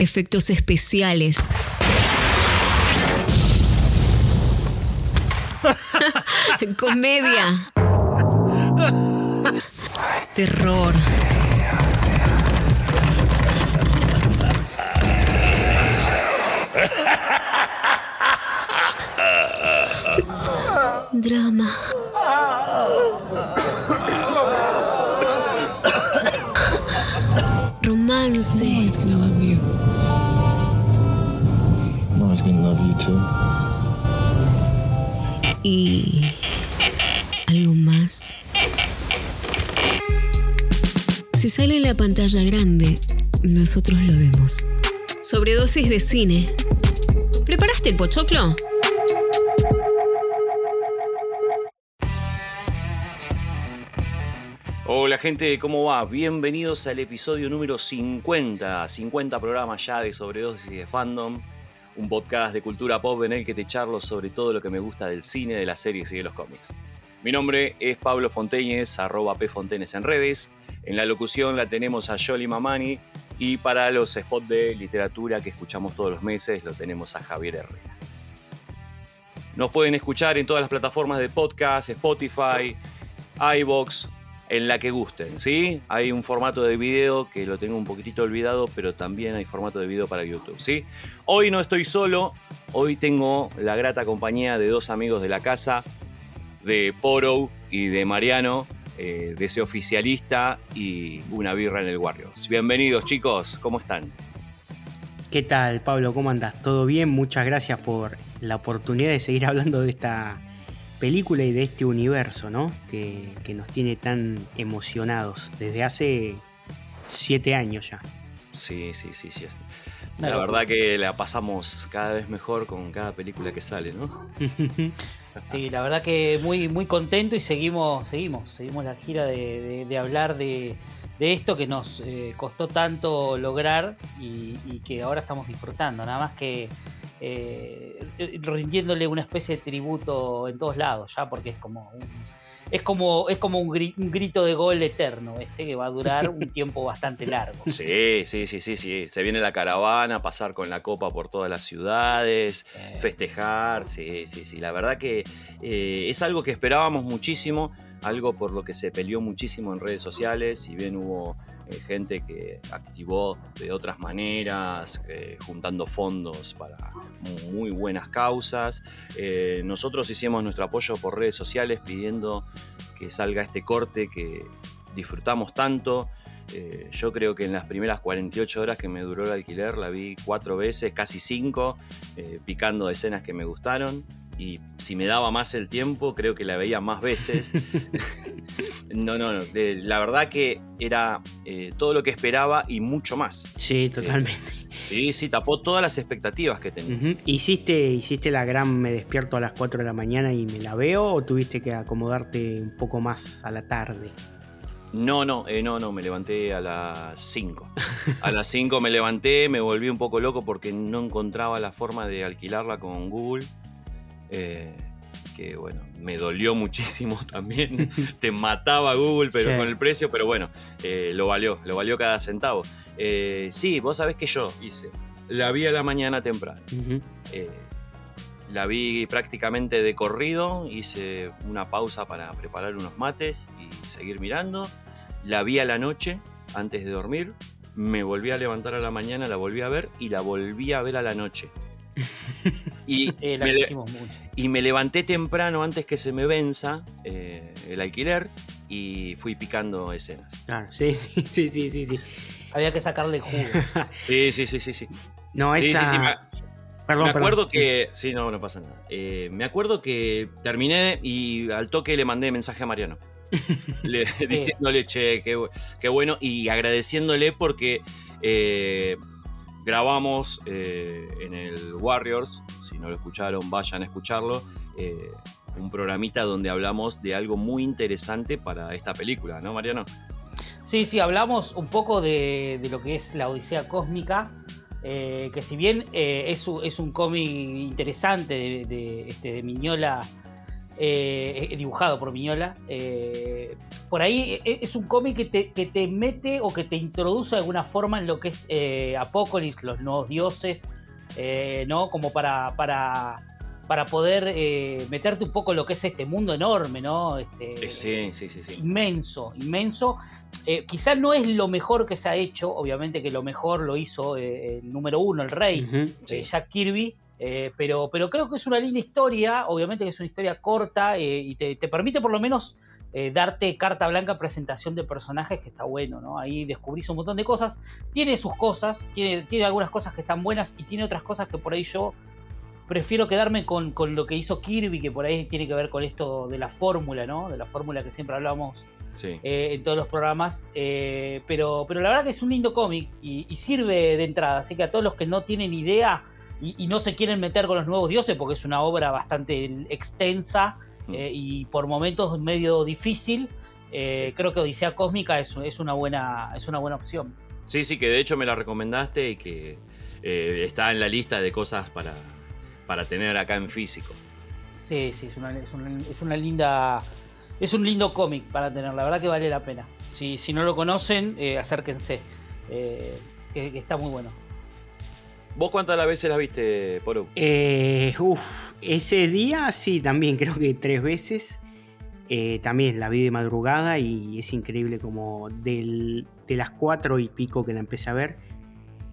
efectos especiales. Comedia. Terror. Drama. Romance. Y algo más. Si sale en la pantalla grande, nosotros lo vemos. Sobredosis de cine. ¿Preparaste el pochoclo? Hola gente, ¿cómo va? Bienvenidos al episodio número 50. 50 programas ya de sobredosis de fandom. Un podcast de cultura pop en el que te charlo sobre todo lo que me gusta del cine, de las series y de los cómics. Mi nombre es Pablo Fonteñez, arroba pfontenes en redes. En la locución la tenemos a Yoli Mamani y para los spots de literatura que escuchamos todos los meses lo tenemos a Javier Herrera. Nos pueden escuchar en todas las plataformas de podcast, Spotify, iBox, en la que gusten, ¿sí? Hay un formato de video que lo tengo un poquitito olvidado, pero también hay formato de video para YouTube, ¿sí? Hoy no estoy solo, hoy tengo la grata compañía de dos amigos de la casa, de Poro y de Mariano, eh, de ese oficialista y una birra en el Warriors. Bienvenidos chicos, ¿cómo están? ¿Qué tal, Pablo? ¿Cómo andas? ¿Todo bien? Muchas gracias por la oportunidad de seguir hablando de esta película y de este universo, ¿no? Que, que nos tiene tan emocionados desde hace siete años ya. Sí, sí, sí, sí. La verdad que la pasamos cada vez mejor con cada película que sale, ¿no? Sí, la verdad que muy, muy contento y seguimos, seguimos, seguimos la gira de, de- de hablar de, de esto que nos eh, costó tanto lograr y, y que ahora estamos disfrutando, nada más que eh, rindiéndole una especie de tributo en todos lados, ya porque es como un, es como, es como un, gri- un grito de gol eterno, este que va a durar un tiempo bastante largo. Sí, sí, sí, sí, sí. Se viene la caravana, pasar con la copa por todas las ciudades, Eh, festejar, sí, sí, sí. La verdad que eh, es algo que esperábamos muchísimo, algo por lo que se peleó muchísimo en redes sociales, si bien hubo eh, gente que activó de otras maneras, eh, juntando fondos para mu- muy buenas causas. Eh, nosotros hicimos nuestro apoyo por redes sociales pidiendo que salga este corte que disfrutamos tanto. Yo creo que en las primeras 48 horas que me duró el alquiler la vi cuatro veces, casi cinco, picando escenas que me gustaron. Y si me daba más el tiempo, creo que la veía más veces. no, no, no. de- la verdad que era eh, todo lo que esperaba y mucho más. Sí, totalmente. Sí, sí, tapó todas las expectativas que tenía. ¿Hiciste, ¿Hiciste la gran me despierto a las 4 de la mañana y me la veo o tuviste que acomodarte un poco más a la tarde? No, no, eh, no, no, me levanté a las 5. A las 5 me levanté, me volví un poco loco porque no encontraba la forma de alquilarla con Google. Eh, que bueno, me dolió muchísimo también. Te mataba Google pero Sí. con el precio, pero bueno, eh, lo valió, lo valió cada centavo. Eh, sí, vos sabés que yo hice. La vi a la mañana temprano. Eh, la vi prácticamente de corrido, hice una pausa para preparar unos mates y seguir mirando. La vi a la noche, antes de dormir. Me volví a levantar a la mañana, la volví a ver y la volví a ver a la noche. Y, eh, me, le- y me levanté temprano antes que se me venza eh, el alquiler y fui picando escenas. Claro, sí, sí, sí, sí, sí, sí. Había que sacarle jugo. Sí, sí, sí, sí, sí. No, Sí, esa... sí, sí, me- Perdón, me acuerdo perdón. que. Sí, no, no pasa nada. Eh, me acuerdo que terminé y al toque le mandé mensaje a Mariano. Le- diciéndole, che, qué, bu- qué bueno. Y agradeciéndole porque eh, grabamos eh, en el Warriors. Si no lo escucharon, vayan a escucharlo. eh, un programita donde hablamos de algo muy interesante para esta película, ¿no, Mariano? Sí, sí, hablamos un poco de, lo que es la Odisea Cósmica, eh, que si bien es, un- es un cómic interesante de, este, de Miñola, dibujado por Miñola, por ahí e, es un cómic que te, que te, mete o que te introduce de alguna forma en lo que es eh, Apocalipsis, los nuevos dioses, eh, ¿no? Como para, para, para poder eh, meterte un poco en lo que es este mundo enorme, ¿no? Este, sí, sí, sí, sí. Inmenso, inmenso. quizás no es lo mejor que se ha hecho, obviamente que lo mejor lo hizo el número uno, el rey, Jack Kirby. pero, pero creo que es una linda historia, obviamente que es una historia corta y te, te permite por lo menos eh, darte carta blanca presentación de personajes que está bueno, ¿no? Ahí descubrís un montón de cosas. Tiene sus cosas, tiene, tiene algunas cosas que están buenas y tiene otras cosas que por ahí yo prefiero quedarme con, lo que hizo Kirby, que por ahí tiene que ver con esto de la fórmula, ¿no? De la fórmula que siempre hablamos eh, en todos los programas. Eh, pero, pero la verdad que es un lindo cómic y, sirve de entrada. Así que a todos los que no tienen idea y, y no se quieren meter con los nuevos dioses, porque es una obra bastante extensa eh, y por momentos medio difícil, eh, creo que Odisea Cósmica es, es, una buena, es una buena opción. Sí, sí, que de hecho me la recomendaste y que eh, está en la lista de cosas para, para tener acá en físico. Sí, sí, es una, es una, linda. Es un lindo cómic para tener, la verdad que vale la pena. Si, si no lo conocen, acérquense. que está muy bueno. ¿Vos cuántas veces la viste, Poro? Eh, uf, ese día sí, también creo que tres veces. Eh, también la vi de madrugada y es increíble como de las cuatro y pico que la empecé a ver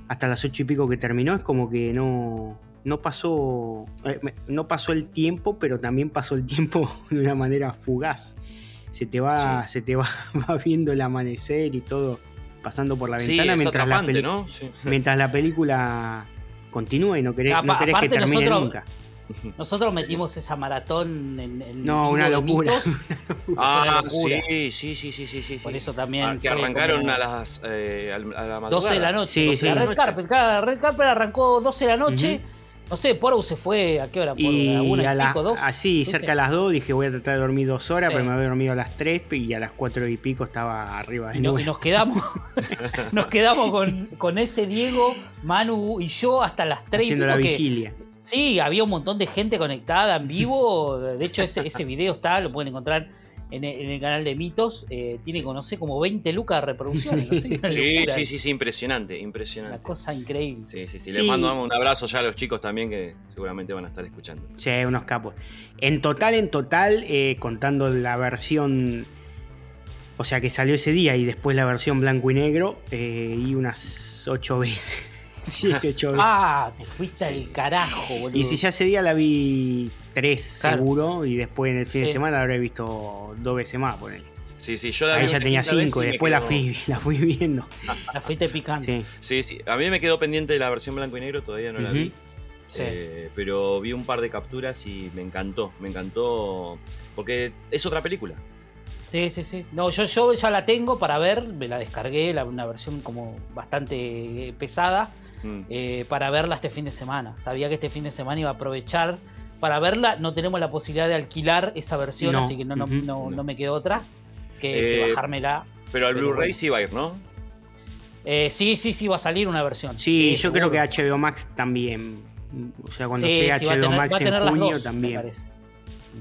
hasta las ocho y pico que terminó es como que no, no pasó eh, no pasó el tiempo pero también pasó el tiempo de una manera fugaz se te va se te va, viendo el amanecer y todo pasando por la ventana mientras, la mientras la película continúa y no querés, no querés que termine nunca. Nosotros metimos esa maratón en, No, una locura. ah, Sí, sí, sí, sí, sí, sí. Por eso también. Ah, que arrancaron a las eh, a la madrugada. 12 de la noche. Sí, sí. Red, Carpet, Red Carpet arrancó 12 de la noche. No sé, Porou se fue a qué hora, por y a, las pico, Así, cerca a las 2, dije voy a tratar de dormir dos horas, pero me había dormido a las 3 y a las 4 y pico estaba arriba de y, y nos quedamos, nos quedamos con, con, ese Diego, Manu y yo hasta las 3 Haciendo la vigilia. sí, había un montón de gente conectada en vivo. De hecho, ese, ese video está, lo pueden encontrar en el, canal de Mitos, eh, tiene, sí. como 20 lucas de reproducciones. sí, sí, sí, sí, impresionante, impresionante. Una cosa increíble. Sí, sí, sí. Les mando un abrazo ya a los chicos también que seguramente van a estar escuchando. Sí, unos capos. En total, en total, eh, contando la versión, o sea, que salió ese día y después la versión blanco y negro, eh, y unas 8 veces. 7, 8 veces. Ah, te fuiste al carajo, boludo. Y si ya ese día la vi tres seguro y después en el fin de semana la habré visto dos veces más, por Sí, sí, yo la Ahí ya tenía cinco y después la, fui, la fui viendo. La fuiste picando. Sí. sí, A mí me quedó pendiente de la versión blanco y negro, todavía no la vi. Eh, pero vi un par de capturas y me encantó, me encantó porque es otra película. Sí, sí, sí. No, yo, yo ya la tengo para ver, me la descargué, la, una versión como bastante pesada, mm. eh, para verla este fin de semana. Sabía que este fin de semana iba a aprovechar para verla no tenemos la posibilidad de alquilar esa versión, así que no, no, me quedó otra que, eh, bajármela. Pero al Blu-ray sí va a ir, ¿no? Eh, sí, sí, sí, va a salir una versión. Sí, yo creo que HBO Max también. O sea, cuando sea HBO Max en junio también.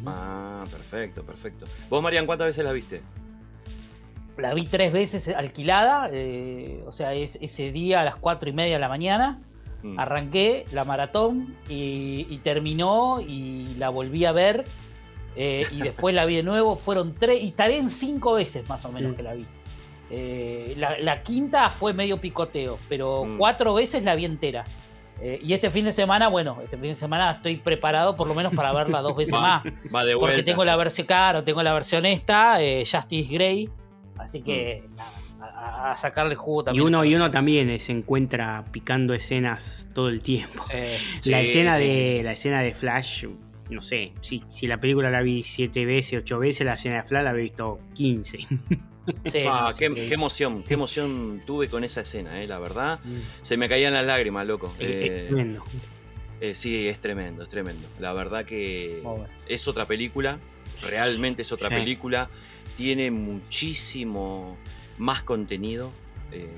Ah, perfecto, perfecto. ¿Vos, Marian, cuántas veces la viste? La vi tres veces alquilada, eh, o sea, es ese día a las cuatro y media de la mañana. Mm. Arranqué la maratón y, terminó y la volví a ver eh, y después la vi de nuevo. Fueron tres, y estaré en cinco veces más o menos mm. que la vi. Eh, la, quinta fue medio picoteo, pero mm. cuatro veces la vi entera. Eh, y este fin de semana, bueno, este fin de semana estoy preparado por lo menos para verla dos veces más. Va de porque tengo la versión, claro, tengo la versión esta, Justice Grey. Así que nada a, sacarle jugo también. Y uno, y uno también se encuentra picando escenas todo el tiempo. la, escena de, la escena de Flash, no sé, si, si la película la vi siete veces, ocho veces, la escena de Flash la he visto 15. Ah, qué, emoción, qué emoción tuve con esa escena, eh, la verdad. Mm. Se me caían las lágrimas, loco. es eh, tremendo. Eh, sí, es tremendo, es tremendo. La verdad que es otra película, realmente es otra película. Tiene muchísimo más contenido. Eh,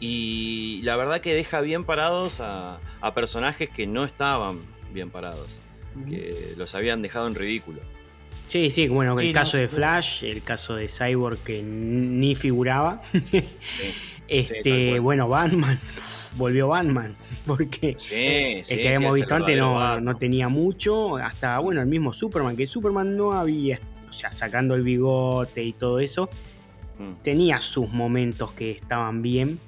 y la verdad que deja bien parados a, personajes que no estaban bien parados, que los habían dejado en ridículo. Sí, sí, bueno, el Sí, caso no, de. Flash, el caso de Cyborg que ni figuraba. este, bueno, Batman, volvió Batman, porque Sí, el que habíamos visto antes no, no tenía mucho, hasta, bueno, el mismo Superman, que Superman no había, o sea, sacando el bigote y todo eso, Mm. tenía sus momentos que estaban bien,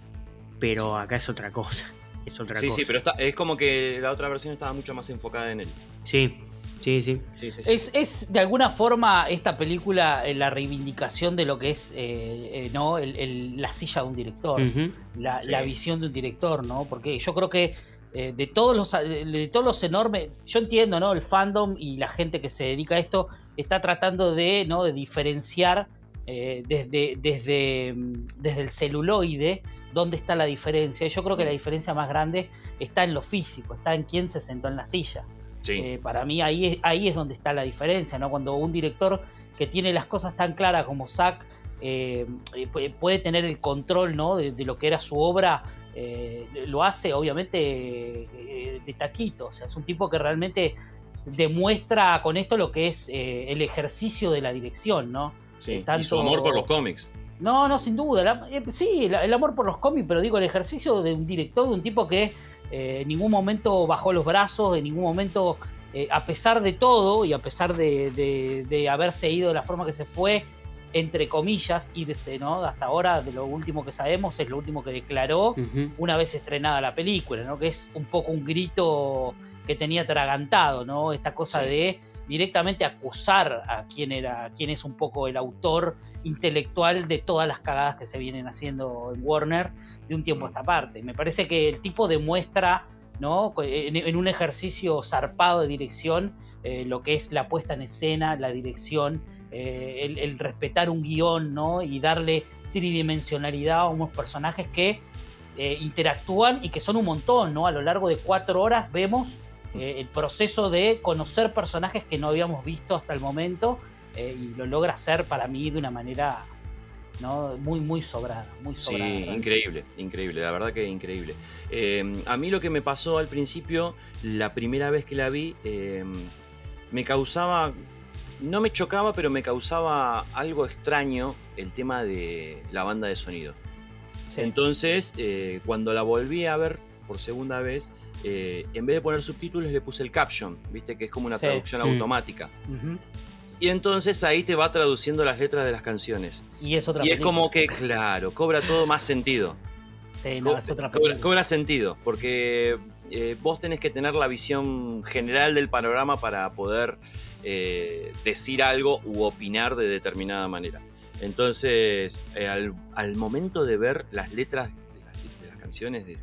pero acá es otra cosa, es otra Sí, cosa. sí, pero está, es como que la otra versión estaba mucho más enfocada en él. Sí, sí, sí. Sí, sí, sí. Es, es de alguna forma esta película eh, la reivindicación de lo que es eh, eh, ¿no? El- el- la silla de un director, la, Sí. la visión de un director, ¿no? Porque yo creo que eh, de todos los de, de todos los enormes, yo entiendo, ¿no? El fandom y la gente que se dedica a esto está tratando de, ¿no? De diferenciar eh, desde, desde, mm, desde el celuloide dónde está la diferencia. Yo creo que la diferencia más grande está en lo físico, está en quién se sentó en la silla. Sí. Eh, para mí ahí es, ahí es donde está la diferencia, ¿no? Cuando un director que tiene las cosas tan claras como Zack eh, pu- puede tener el control, ¿no? De, de lo que era su obra, eh, lo hace obviamente de taquito, o sea, es un tipo que realmente demuestra con esto lo que es eh, el ejercicio de la dirección, ¿no? sí. Y su amor por los cómics. No, no, sin duda. la- eh, sí, el, el amor por los cómics, pero digo, el ejercicio de un director, de un tipo que eh, en ningún momento bajó los brazos, en ningún momento, eh, a pesar de todo y a pesar de, de- de haberse ido de la forma que se fue, entre comillas, irse, ¿no? Hasta ahora, de lo último que sabemos, es lo último que declaró una vez estrenada la película, ¿no? Que es un poco un grito que tenía atragantado, ¿no? Esta cosa Sí. de directamente acusar a quien era, a quien es un poco el autor intelectual de todas las cagadas que se vienen haciendo en Warner de un tiempo a Mm. esta parte. Me parece que el tipo demuestra, ¿no? En, en un ejercicio zarpado de dirección, eh, lo que es la puesta en escena, la dirección, eh, el, el respetar un guion, ¿no? Y darle tridimensionalidad a unos personajes que eh, interactúan y que son un montón, ¿no? A lo largo de cuatro horas vemos eh, el proceso de conocer personajes que no habíamos visto hasta el momento eh, y lo logra hacer para mí de una manera ¿no? muy, muy sobrada. Muy Sí, increíble, increíble, la verdad que increíble. Eh, a mí lo que me pasó al principio, la primera vez que la vi, eh, me causaba, no me chocaba, pero me causaba algo extraño el tema de la banda de sonido. Sí. Entonces, eh, cuando la volví a ver por segunda vez, eh, en vez de poner subtítulos le puse el caption, viste que es como una Sí. traducción Mm. automática. Y entonces ahí te va traduciendo las letras de las canciones. Y es otra Y es película. como que, claro, cobra todo más sentido. Sí, no, Co- es otra cobra, cobra sentido, porque eh, vos tenés que tener la visión general del panorama para poder eh, decir algo u opinar de determinada manera. Entonces, eh, al, al momento de ver las letras de las, de las canciones. Sí.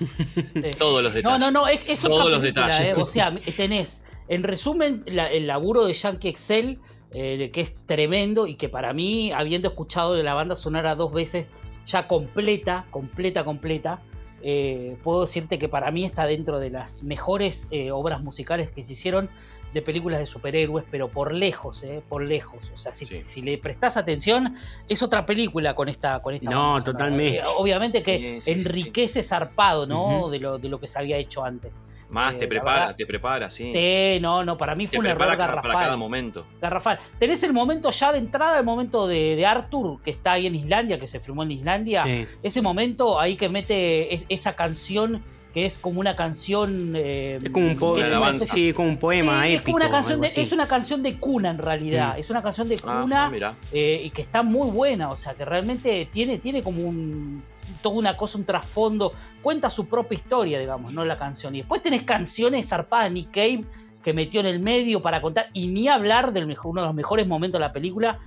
todos los detalles. no, no, es, es Todos otra los película, detalles. eh. O sea, tenés, en resumen, la- el laburo de Yankee Excel, eh, que es tremendo y que para mí, habiendo escuchado de la banda sonora dos veces, ya completa, completa, completa, eh, puedo decirte que para mí está dentro de las mejores obras musicales que se hicieron de películas de superhéroes, pero por lejos, eh, por lejos. O sea, si, Sí. si le prestás atención, es otra película con esta, con esta No, totalmente. Eh, obviamente que Sí, sí, enriquece zarpado, ¿no? De, lo, de lo que se había hecho antes. Más eh, te prepara, verdad- te prepara, sí. Sí, no, no, para mí te fue un error prepara para, cada momento. garrafal. Tenés el momento ya de entrada, el momento de, de Arthur, que está ahí en Islandia, que se filmó en Islandia. Sí. Ese momento ahí que mete es- esa canción que es como una canción. eh, Es como un, po- Una alabanza. especie- sí, como un poema Sí, épico. es como una canción de, es una canción de cuna en realidad. Mm. Es una canción de Ah, cuna mira. eh, y que está muy buena, o sea, que realmente tiene, tiene como un toda una cosa, un trasfondo, cuenta su propia historia, digamos, no la canción. Y después tenés canciones zarpadas, Nick Cave, que metió en el medio para contar, y ni hablar del mejor, uno de los mejores momentos de la película,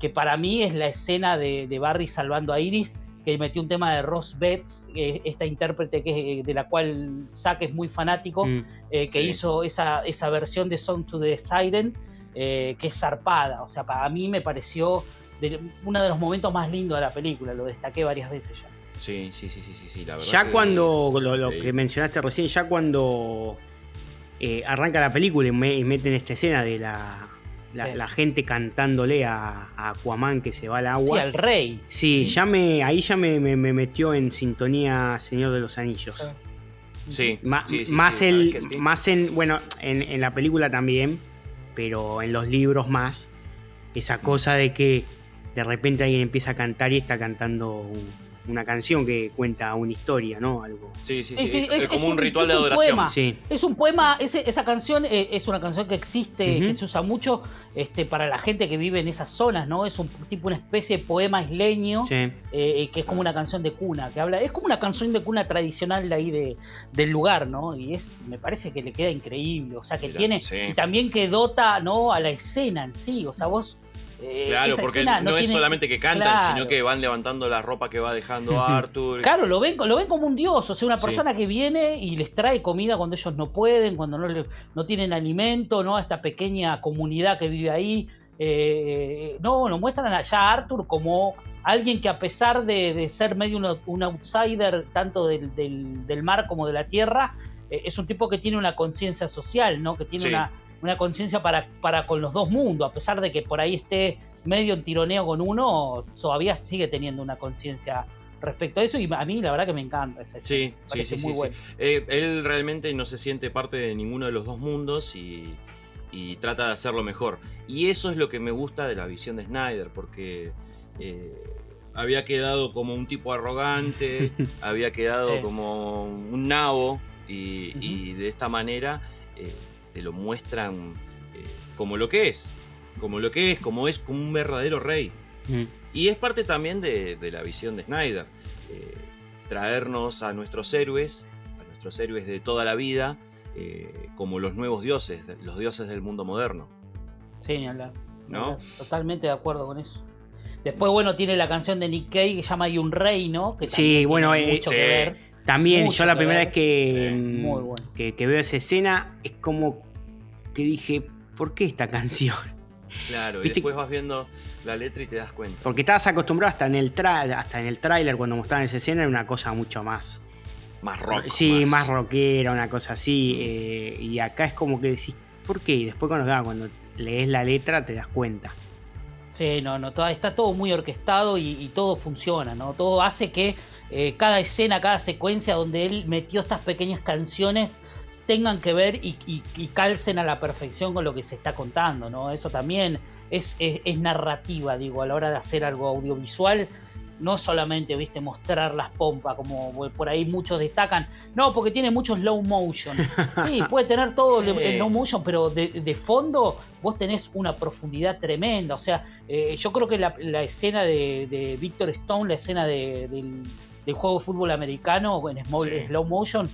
que para mí es la escena de, de Barry salvando a Iris, que metió un tema de Ross Betts, eh, esta intérprete que, de la cual Zack es muy fanático, Mm. eh, que Sí. hizo esa, esa versión de Song to the Siren, eh, que es zarpada. O sea, para mí me pareció de- uno de los momentos más lindos de la película, lo destaqué varias veces ya. Sí, sí, sí, sí, sí, sí, la verdad. Ya que- cuando, lo, lo Sí. que mencionaste recién, ya cuando eh, arranca la película y, me- y meten esta escena de la, la, Sí. la gente cantándole a, a Aquaman que se va al Sí, agua. al rey. Sí, Sí. ya me, ahí ya me, me- me metió en sintonía Señor de los Anillos. Ah. Sí, Ma- sí, sí, más sí, el, sí. más en, bueno, en, en la película también, pero en los libros más, esa cosa de que de repente alguien empieza a cantar y está cantando un- una canción que cuenta una historia, ¿no? Algo. Sí, sí, Sí, sí. sí, es, es- como es un un- ritual de es un adoración. poema. Sí. Es un poema, ese- esa canción eh, es una canción que existe, que se usa mucho este, para la gente que vive en esas zonas, ¿no? Es un tipo una especie de poema isleño, Sí. eh, que es como una canción de cuna, que habla, es como una canción de cuna tradicional de ahí de, del lugar, ¿no? Y es, me parece que le queda increíble, o sea que Mira, tiene, sí. y también que dota, ¿no? A la escena en sí, o sea, vos... eh, Claro, porque no, es solamente que cantan, Claro. sino que van levantando la ropa que va dejando Arthur. Claro, lo ven, lo ven como un dios, o sea, una Sí. persona que viene y les trae comida cuando ellos no pueden, cuando no, tienen alimento, ¿no? A esta pequeña comunidad que vive ahí. Eh, no, lo muestran allá a Arthur como alguien que a pesar de, de ser medio un, un outsider tanto del, del- del mar como de la tierra, eh, es un tipo que tiene una conciencia social, ¿no? Que tiene Sí. una, una conciencia para, para con los dos mundos, a pesar de que por ahí esté medio en tironeo con uno, todavía sigue teniendo una conciencia respecto a eso y a mí la verdad que me encanta esa. Sí, sí, sí, muy sí, bueno. sí. Eh, él realmente no se siente parte de ninguno de los dos mundos y, y trata de hacerlo mejor. Y eso es lo que me gusta de la visión de Snyder, porque eh, había quedado como un tipo arrogante, había quedado Sí. como un nabo y de esta manera eh, te lo muestran eh, como lo que es, como lo que es, como es como un verdadero rey. Mm. Y es parte también de, de la visión de Snyder. eh, traernos a nuestros héroes, a nuestros héroes de toda la vida, eh, como los nuevos dioses, los dioses del mundo moderno. Sí, ni hablar. ¿No? Totalmente de acuerdo con eso. Después, bueno, tiene la canción de Nick Cave que se llama Hay un rey, ¿no? Que Sí, también bueno, tiene eh, mucho sí. que ver. También, Mucho yo la primera ver. vez que, mm, muy bueno. que, que veo esa escena es como que dije, ¿por qué esta canción? Claro, y después vas viendo la letra y te das cuenta. Porque estabas acostumbrado hasta en el tra hasta en el tráiler cuando mostraban esa escena era una cosa mucho más. Más rock. sí, más, rockera, una cosa así. eh, y acá es como que decís, ¿por qué? Y después cuando, claro, cuando lees la letra te das cuenta. Sí, no, no, está todo muy orquestado y, y todo funciona, ¿no? Todo hace que eh, cada escena, cada secuencia donde él metió estas pequeñas canciones tengan que ver y, y- y calcen a la perfección con lo que se está contando, ¿no? Eso también es, es- es narrativa, digo, a la hora de hacer algo audiovisual. No solamente, viste, mostrar las pompas, como por ahí muchos destacan. No, porque tiene mucho slow motion. Sí, puede tener todo Sí. el, slow motion, pero de, de fondo vos tenés una profundidad tremenda. O sea, eh, yo creo que la, la escena de, de Victor Stone, la escena de- del, del juego de fútbol americano en small- Sí. slow motion,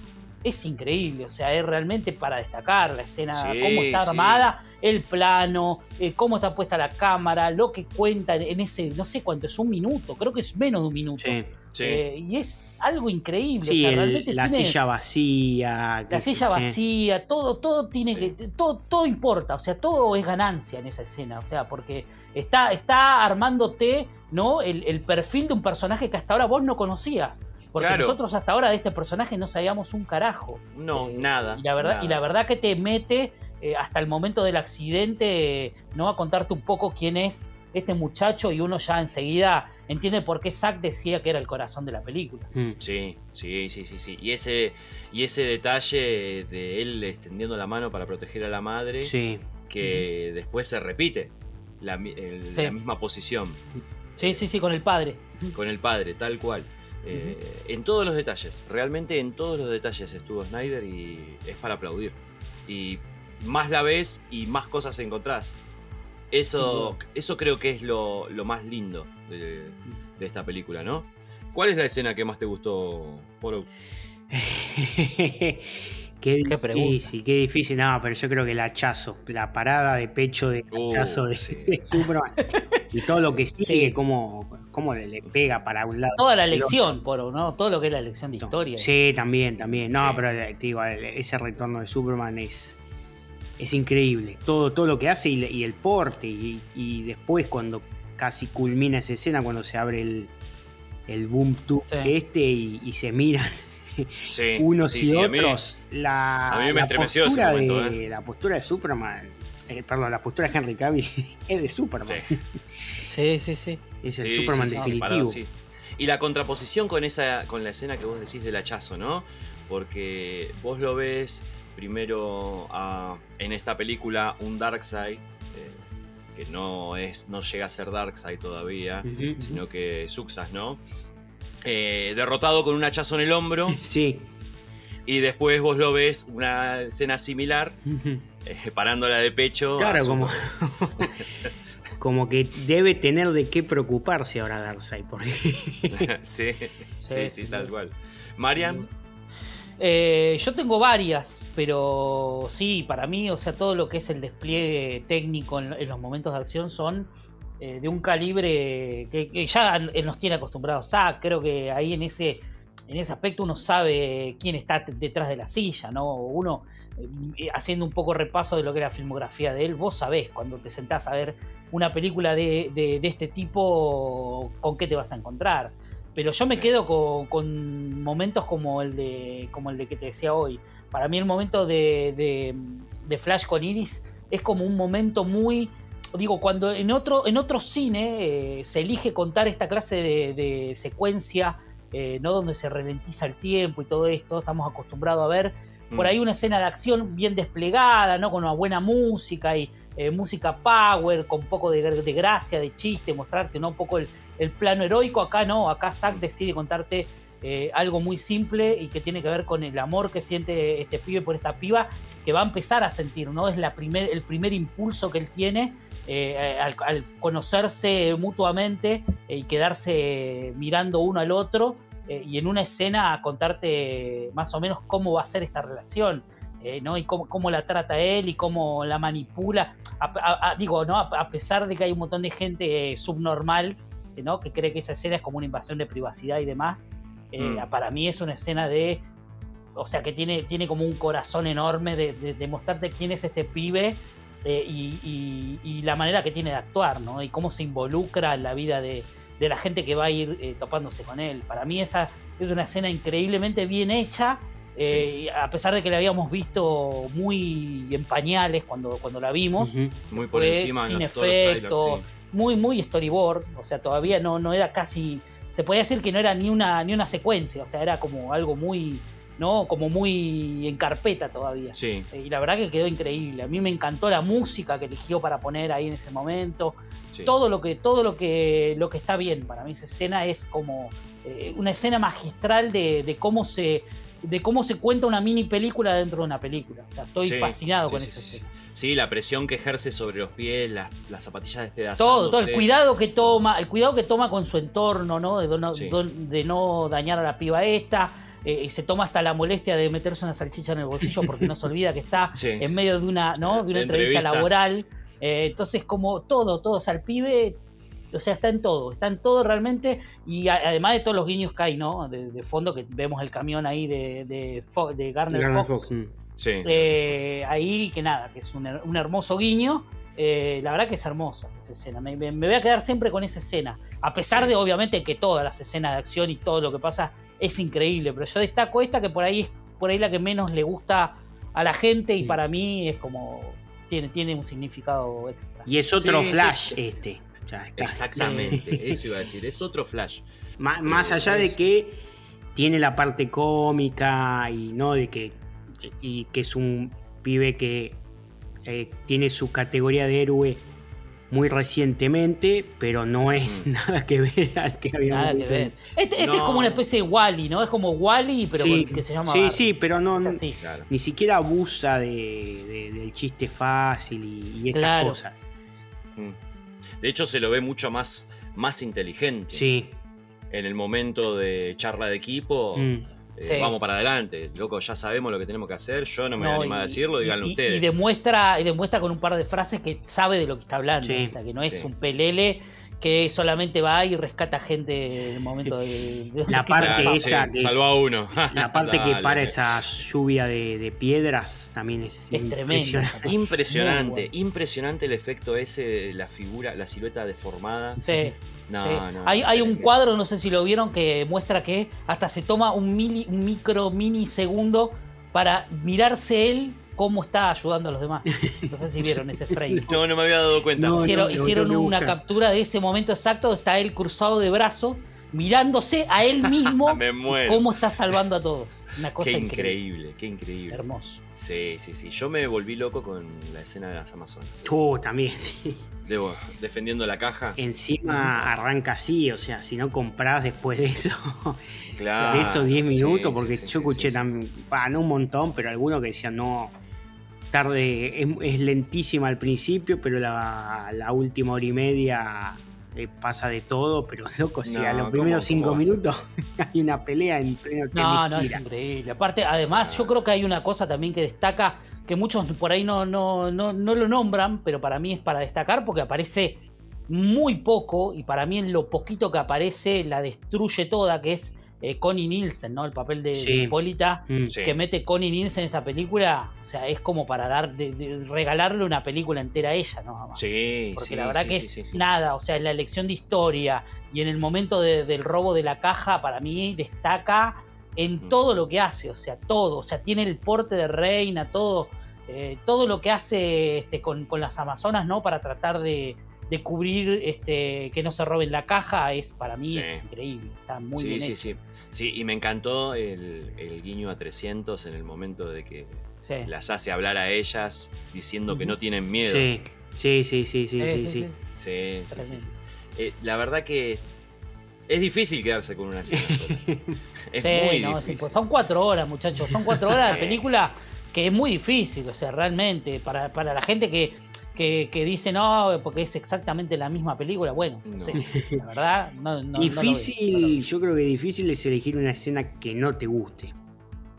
es increíble. O sea, es realmente para destacar la escena, Sí, cómo está sí. armada, el plano, eh, cómo está puesta la cámara, lo que cuenta en ese, no sé cuánto es, un minuto, creo que es menos de un minuto. Sí. Sí. Eh, y es algo increíble. O sea, el- realmente la tiene- silla vacía. la silla vacía, todo, todo tiene que, todo, todo importa, o sea, todo es ganancia en esa escena, o sea, porque está, está armándote, ¿no? El, el perfil de un personaje que hasta ahora vos no conocías. Porque Claro. nosotros hasta ahora de este personaje no sabíamos un carajo. No, Eh, nada. Y la verdad, nada. y la verdad que te mete eh, hasta el momento del accidente, ¿no? A contarte un poco quién es este muchacho y uno ya enseguida entiende por qué Zack decía que era el corazón de la película. Mm. Sí, sí, sí, sí, sí. Y ese, y ese detalle de él extendiendo la mano para proteger a la madre, Sí. que después se repite la, mi- el- Sí. la misma posición Sí, sí, sí, con el padre. con el padre, tal cual. Eh, En todos los detalles, realmente en todos los detalles estuvo Snyder y es para aplaudir. Y más la ves y más cosas encontrás. Eso, eso creo que es lo, lo más lindo de, de esta película, ¿no? ¿Cuál es la escena que más te gustó, Poro? qué Qué difícil, qué difícil. No, pero yo creo que el hachazo, la parada de pecho de Uh, hachazo de, sí. de Superman y todo lo que sigue, Sí. cómo, cómo le, le pega para un lado. Toda la lección, Poro, ¿no? Todo lo que es la lección de historia. Sí, también, también. No, Sí. pero eh, te digo, el- ese retorno de Superman es, es increíble. Todo, todo lo que hace y, el porte. Y, y después cuando casi culmina esa escena, cuando se abre el, el boom tube Sí. este y, y se miran Sí, unos sí, y sí, a mí- otros. la, a mí me la estremeció ese postura momento, de, La postura de Superman, eh, perdón, la postura de Henry Cavill es de Superman. Sí. Sí, sí, sí. Es el Sí, Superman sí, sí, definitivo. separado, sí. Y la contraposición con esa, con la escena que vos decís del hachazo, ¿no? porque vos lo ves primero ah, en esta película un Darkseid, eh, que no, es, no llega a ser Darkseid todavía, sino que Suxas, ¿no? Eh, derrotado con un hachazo en el hombro Sí. y después vos lo ves una escena similar eh, parándola de pecho. Claro, como, como que debe tener de qué preocuparse ahora Darkseid. Porque sí, sí, sí, tal cual. Marian, Eh, yo tengo varias, pero sí, para mí, o sea, todo lo que es el despliegue técnico en, en los momentos de acción son eh, de un calibre que, que ya él nos tiene acostumbrados. Zack, creo que ahí en ese, en ese aspecto uno sabe quién está detrás de la silla, ¿no? Uno, eh, haciendo un poco repaso de lo que era la filmografía de él, vos sabés cuando te sentás a ver una película de, de- de este tipo, con qué te vas a encontrar. Pero yo me quedo con, con momentos como el de como el de que te decía hoy. Para mí el momento de- de Flash con Iris es como un momento muy digo cuando en otro en otro cine eh, se elige contar esta clase de, de secuencia eh, no donde se ralentiza el tiempo y todo esto estamos acostumbrados a ver por Mm. ahí una escena de acción bien desplegada, ¿no? Con una buena música y eh, música power, con un poco de, de gracia, de chiste, mostrarte, ¿no? Un poco el, el plano heroico. Acá no, acá Zack decide contarte eh, algo muy simple y que tiene que ver con el amor que siente este pibe por esta piba, que va a empezar a sentir, ¿no? Es la primer, el primer impulso que él tiene eh, al, al conocerse mutuamente eh, y quedarse mirando uno al otro eh, y en una escena a contarte más o menos cómo va a ser esta relación. eh, ¿no? Y cómo, cómo la trata él y cómo la manipula. A- a- a- digo, ¿no? A, pesar de que hay un montón de gente eh, subnormal eh, ¿no? que cree que esa escena es como una invasión de privacidad y demás, eh, Mm. para mí es una escena de. O sea, que tiene, tiene como un corazón enorme de, de- de mostrarte quién es este pibe eh, y, y- y la manera que tiene de actuar, ¿no? Y cómo se involucra en la vida de, de la gente que va a ir eh, topándose con él. Para mí esa es una escena increíblemente bien hecha, eh, a pesar de que la habíamos visto muy en pañales cuando, cuando la vimos, muy por encima en sin trailers, efecto, sí. muy, muy storyboard, o sea, todavía no, no era casi, se podía decir que no era ni una, ni una secuencia, o sea, era como algo muy, ¿no? Como muy en carpeta todavía. Sí, Eh, Y la verdad que quedó increíble. A mí me encantó la música que eligió para poner ahí en ese momento. sí. Todo lo que, todo lo que, lo que está bien para mí. Esa escena es como eh, una escena magistral de, de cómo se, de cómo se cuenta una mini película dentro de una película. O sea, estoy Sí, fascinado con esa escena. Sí, la presión que ejerce sobre los pies, las, las zapatillas despedazadas. Todo, todo el cuidado que toma, el cuidado que toma con su entorno, ¿no? De no, Sí. de no dañar a la piba esta. eh, y se toma hasta la molestia de meterse una salchicha en el bolsillo porque no se olvida que está Sí. en medio de una, ¿no? de una entrevista, entrevista. laboral. Eh, entonces, como todo, todo, o sea, el pibe, o sea, está en todo, está en todo realmente. Y a- además de todos los guiños que hay, ¿no? De, de fondo, que vemos el camión ahí de, de, Fo- de Garner, Garner Fox. Fox, mm. Sí. Eh, ahí que nada, que es un, un hermoso guiño. Eh, la verdad que es hermosa esa escena. Me, me- me voy a quedar siempre con esa escena. A pesar Sí. de, obviamente, que todas las escenas de acción y todo lo que pasa es increíble. Pero yo destaco esta que por ahí es por ahí la que menos le gusta a la gente. Y Sí. para mí es como. Tiene, tiene un significado extra. Y es otro Sí, flash sí. este. Ya está. Exactamente, eso iba a decir, es otro flash. Má- Más Eh, allá de que tiene la parte cómica y no de que y que es un pibe que eh, tiene su categoría de héroe muy recientemente, pero no es Mm. nada que ver al que habíamos Nada que visto. ver. Este, este es como una especie de Wally, ¿no? Es como Wally, pero sí, que se llama. sí, Barbie. sí, pero no, Es así. Claro. ni siquiera abusa de, de- del chiste fácil y, y esas Claro. cosas. Mm. De hecho, se lo ve mucho más, más inteligente. Sí. En el momento de charla de equipo, mm. Eh, Sí. vamos para adelante. Loco, ya sabemos lo que tenemos que hacer. Yo no me voy a No, animar a y- decirlo, díganlo y- ustedes. Y demuestra, y demuestra con un par de frases que sabe de lo que está hablando. Sí, o sea, que no es sí. un pelele que solamente va y rescata gente en el momento de. de- La parte esa sí, que- salvó a uno. La parte que para esa lluvia de, de piedras también es, Es impresionante. Impresionante, Muy impresionante el efecto ese de la figura, la silueta deformada. Sí, No, sí. no. hay, hay un tremendo. cuadro, no sé si lo vieron, que muestra que hasta se toma un, mili, un micro mini segundo para mirarse él cómo está ayudando a los demás. No sé si vieron ese frame. No, no me había dado cuenta. No, hicieron no, una buscar. captura de ese momento exacto, está él cruzado de brazo, mirándose a él mismo Me muero. cómo está salvando a todos. Una cosa Qué increíble. increíble, qué increíble. Hermoso. Sí, sí, sí. Yo me volví loco con la escena de las Amazonas. Tú también, sí. Debo, defendiendo la caja. Encima arranca así, o sea, si no compras después de eso, Claro. de esos 10 sí, minutos, sí, porque sí, yo sí, escuché sí, sí. también, bah, no un montón, pero algunos que decían, no, tarde, es, es lentísima al principio, pero la, la última hora y media eh, pasa de todo, pero loco, si a No, los primeros ¿cómo- 5 cómo va a ser? minutos hay una pelea en pleno No, no, es increíble. Aparte, además, yo creo que hay una cosa también que destaca, que muchos por ahí no, no, no, no lo nombran, pero para mí es para destacar porque aparece muy poco y para mí en lo poquito que aparece la destruye toda, que es eh, Connie Nielsen, ¿no? El papel de, de Sí. Hipólita. Mm. Sí. que mete Connie Nielsen en esta película, o sea, es como para dar, de- de regalarle una película entera a ella, ¿no? Sí, Porque sí, la verdad sí, que sí, es sí, sí. nada, o sea, en la elección de historia y en el momento de- del robo de la caja, para mí destaca en Mm. todo lo que hace, o sea, todo, o sea, tiene el porte de reina, todo, eh, todo lo que hace este, con, con las Amazonas, ¿no? Para tratar de, de cubrir este, que no se roben la caja, es para mí Sí. es increíble, está muy sí, bien sí, hecho. sí. Sí, y me encantó el, el guiño a 300 en el momento de que Sí. las hace hablar a ellas diciendo que no tienen miedo. Sí, sí, sí, sí, sí, Eh, sí, sí. Sí, sí, sí, Tremendo. sí, sí. Eh, la verdad que es difícil quedarse con una escena. Es Sí, muy no, sí, difícil. pues son cuatro horas, muchachos. Son cuatro horas de película que es muy difícil, o sea, realmente, para, para la gente que, que, que dice no, porque es exactamente la misma película, bueno, no, No. sé, la verdad, no, no- no lo veo, difícil, no lo veo. yo creo que difícil es elegir una escena que no te guste.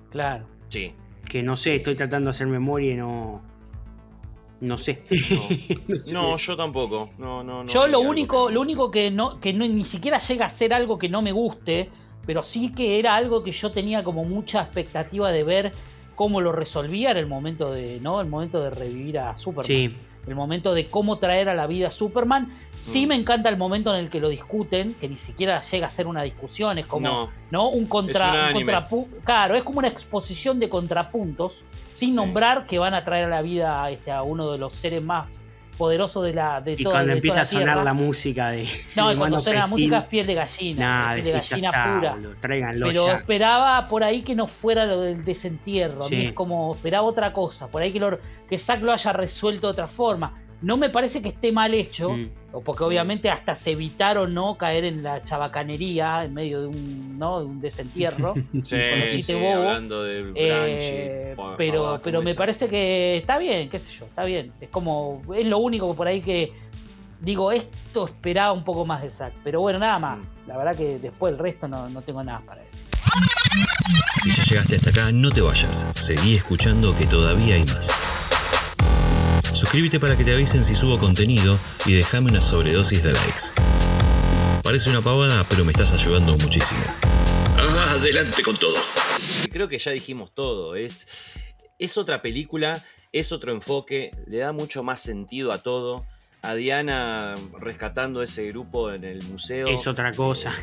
Claro. Sí. Que no sé, estoy tratando de hacer memoria y no. No sé. No sé. No, yo tampoco. No, no, no. Yo lo único, que- lo único que no, que no ni siquiera llega a ser algo que no me guste, pero sí que era algo que yo tenía como mucha expectativa de ver cómo lo resolvía era el momento de, ¿no? El momento de revivir a Superman. Sí, el momento de cómo traer a la vida a Superman. Sí Mm. me encanta el momento en el que lo discuten, que ni siquiera llega a ser una discusión, es como No. ¿no? un contra, Es un un anime. contrapu- claro, es como una exposición de contrapuntos sin Sí. nombrar que van a traer a la vida este, a uno de los seres más poderosos de la de y toda, cuando de empieza toda a sonar Tierra. la música de. No, y cuando suena la música es piel de gallina, piel de gallina está, pura. boludo, tráiganlo Pero ya. esperaba por ahí que no fuera lo del desentierro. A mí es como esperaba otra cosa. Por ahí que, lo, que Zack lo haya resuelto de otra forma. No me parece que esté mal hecho, o porque obviamente hasta se evitaron no caer en la chabacanería en medio de un, ¿no? de un desentierro. Sí, con los sí, bobos. hablando del Eh, pero pero me parece que está bien, qué sé yo, está bien. Es como, es lo único por ahí que digo, esto esperaba un poco más de Zack. Pero bueno, nada más. Mm. La verdad que después el resto no, no tengo nada para decir. Si ya llegaste hasta acá, no te vayas. Seguí escuchando que todavía hay más. Suscríbete para que te avisen si subo contenido y déjame una sobredosis de likes. Parece una pavada, pero me estás ayudando muchísimo. Ah, adelante con todo. Creo que ya dijimos todo. Es, es otra película, es otro enfoque, le da mucho más sentido a todo. A Diana rescatando ese grupo en el museo. Es otra cosa.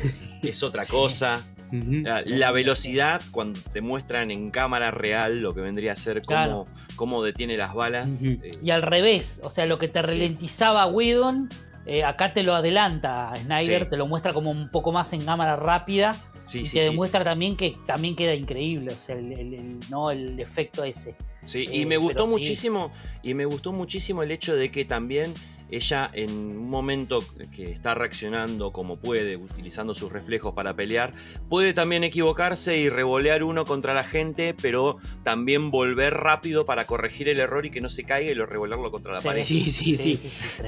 Es otra cosa. La, la velocidad, cuando te muestran en cámara real lo que vendría a ser cómo, Claro. cómo detiene las balas. Eh, Y al revés, o sea, lo que te Sí. ralentizaba Whedon, eh, acá te lo adelanta Snyder, Sí. te lo muestra como un poco más en cámara rápida sí, y sí, te sí. demuestra también que también queda increíble, o sea, el, el- el- no el efecto ese. Sí, Eh, y me gustó sí. muchísimo, y me gustó muchísimo el hecho de que también ella en un momento que está reaccionando como puede, utilizando sus reflejos para pelear, puede también equivocarse y revolear uno contra la gente, pero también volver rápido para corregir el error y que no se caiga y lo revolearlo contra la Sí. pared. Sí, sí, sí.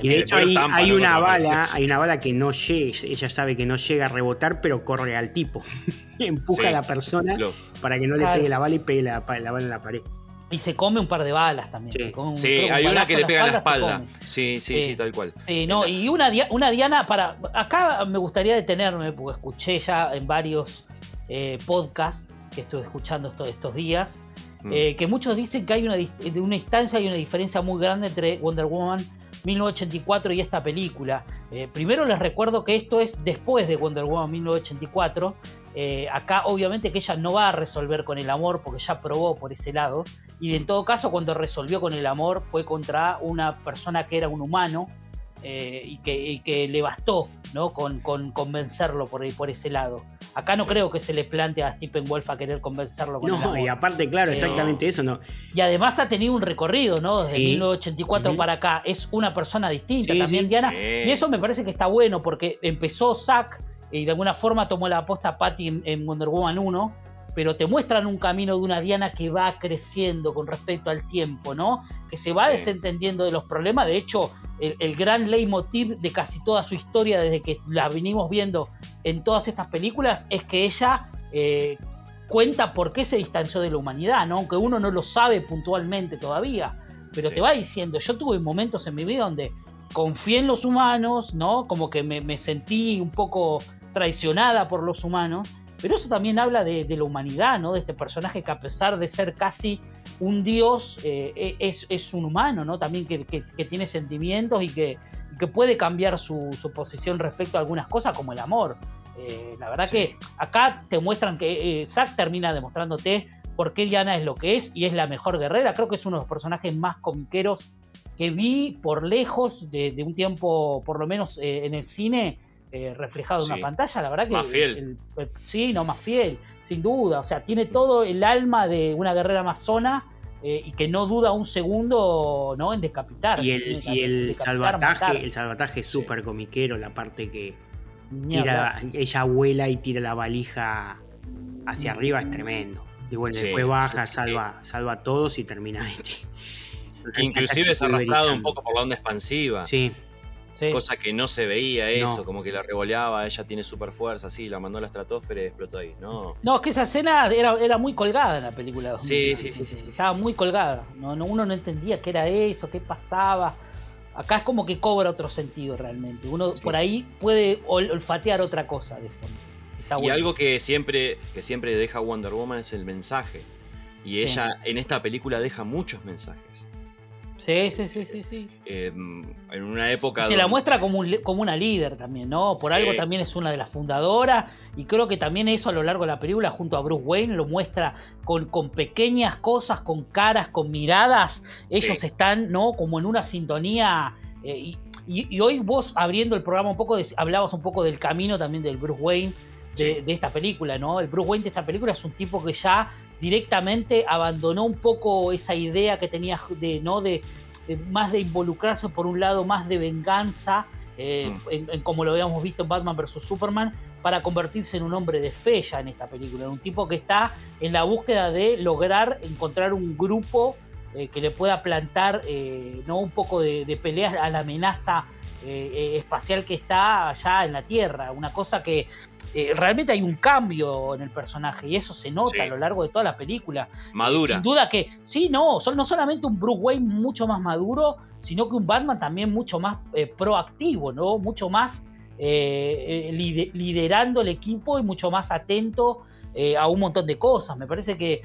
Y de hecho hay, hay una bala, pared. hay una bala que no llega, ella sabe que no llega a rebotar, pero corre al tipo. Empuja Sí. a la persona Lo- para que no le Claro. pegue la bala y pegue la, la bala en la pared. Y se come un par de balas también. Sí. se come un- Sí, creo un hay una que le pega en la espalda. Sí, sí, Sí. sí, tal cual. Sí, no, la- y una, una Diana para. Acá me gustaría detenerme, porque escuché ya en varios eh, podcasts que estuve escuchando estos, estos días, Mm. eh, que muchos dicen que hay una, una instancia y una diferencia muy grande entre Wonder Woman 1984 y esta película. Eh, primero les recuerdo que esto es después de Wonder Woman 1984. Eh, acá obviamente que ella no va a resolver con el amor porque ya probó por ese lado. Y en todo caso cuando resolvió con el amor fue contra una persona que era un humano eh, y, que, y, que, le bastó ¿no? con, con convencerlo por, por ese lado. Acá no creo que se le plante a Stephen Wolf a querer convencerlo con No, y aparte, claro, exactamente eso, ¿no? Y además ha tenido un recorrido, ¿no? Desde 1984 para acá. Es una persona distinta también, Diana. Y eso me parece que está bueno, porque empezó Zack y de alguna forma tomó la aposta Patty en, Wonder Woman 1, pero te muestran un camino de una Diana que va creciendo con respecto al tiempo, ¿no? Que se va desentendiendo de los problemas. De hecho, el, gran leitmotiv de casi toda su historia, desde que la venimos viendo en todas estas películas, es que ella eh, cuenta por qué se distanció de la humanidad, ¿no? Aunque uno no lo sabe puntualmente todavía. Pero te va diciendo, yo tuve momentos en mi vida donde confié en los humanos, ¿no? Como que me sentí un poco traicionada por los humanos, pero eso también habla de, la humanidad, ¿no? De este personaje que a pesar de ser casi un dios, eh, e, es, un humano, ¿no? También que, tiene sentimientos y que, que puede cambiar su, posición respecto a algunas cosas como el amor. Eh, la verdad que acá te muestran que eh, Zack termina demostrándote por qué Diana es lo que es y es la mejor guerrera. Creo que es uno de los personajes más comiqueros que vi por lejos de, de un tiempo, por lo menos en el cine eh, reflejado en una pantalla, la verdad que... Más fiel. sí, no, más fiel, sin duda. O sea, tiene todo el alma de una guerrera amazona eh, y que no duda un segundo ¿no? en decapitar. Y el, y el salvataje, el salvataje súper comiquero, la parte que tira, ella vuela y tira la valija hacia arriba es tremendo. Y bueno, después baja, salva, salva a todos y termina este. Inclusive es arrastrado un poco por la onda expansiva. Sí. Cosa que no se veía eso, como que la revoleaba, ella tiene super fuerza, sí, la mandó a la estratosfera y explotó ahí. No, no es que esa escena era, era muy colgada en la película. Sí, sí, sí, sí, Estaba muy colgada. No, uno no entendía qué era eso, qué pasaba. Acá es como que cobra otro sentido realmente. Uno por ahí puede olfatear otra cosa de fondo. y algo que siempre, que siempre deja Wonder Woman es el mensaje. Y ella en esta película deja muchos mensajes. Sí, sí, sí, sí, sí. En una época. se la muestra como, como una líder también, ¿no? Por algo también es una de las fundadoras. Y creo que también eso a lo largo de la película, junto a Bruce Wayne, lo muestra con, con pequeñas cosas, con caras, con miradas. Ellos están, ¿no? Como en una sintonía. Eh, y, hoy vos abriendo el programa un poco, hablabas un poco del camino también del Bruce Wayne. De, de, esta película, ¿no? El Bruce Wayne de esta película es un tipo que ya directamente abandonó un poco esa idea que tenía de, ¿no? de, más de involucrarse por un lado, más de venganza, eh, mm. en, como lo habíamos visto en Batman vs. Superman, para convertirse en un hombre de fe ya en esta película, un tipo que está en la búsqueda de lograr encontrar un grupo eh, que le pueda plantar eh, ¿no? un poco de, de peleas a la amenaza espacial que está allá en la Tierra, una cosa que eh, realmente hay un cambio en el personaje y eso se nota a lo largo de toda la película. Madura. Sin duda que, sí, no, son no solamente un Bruce Wayne mucho más maduro, sino que un Batman también mucho más eh, proactivo, ¿no? Mucho más eh, liderando el equipo y mucho más atento a un montón de cosas. Me parece que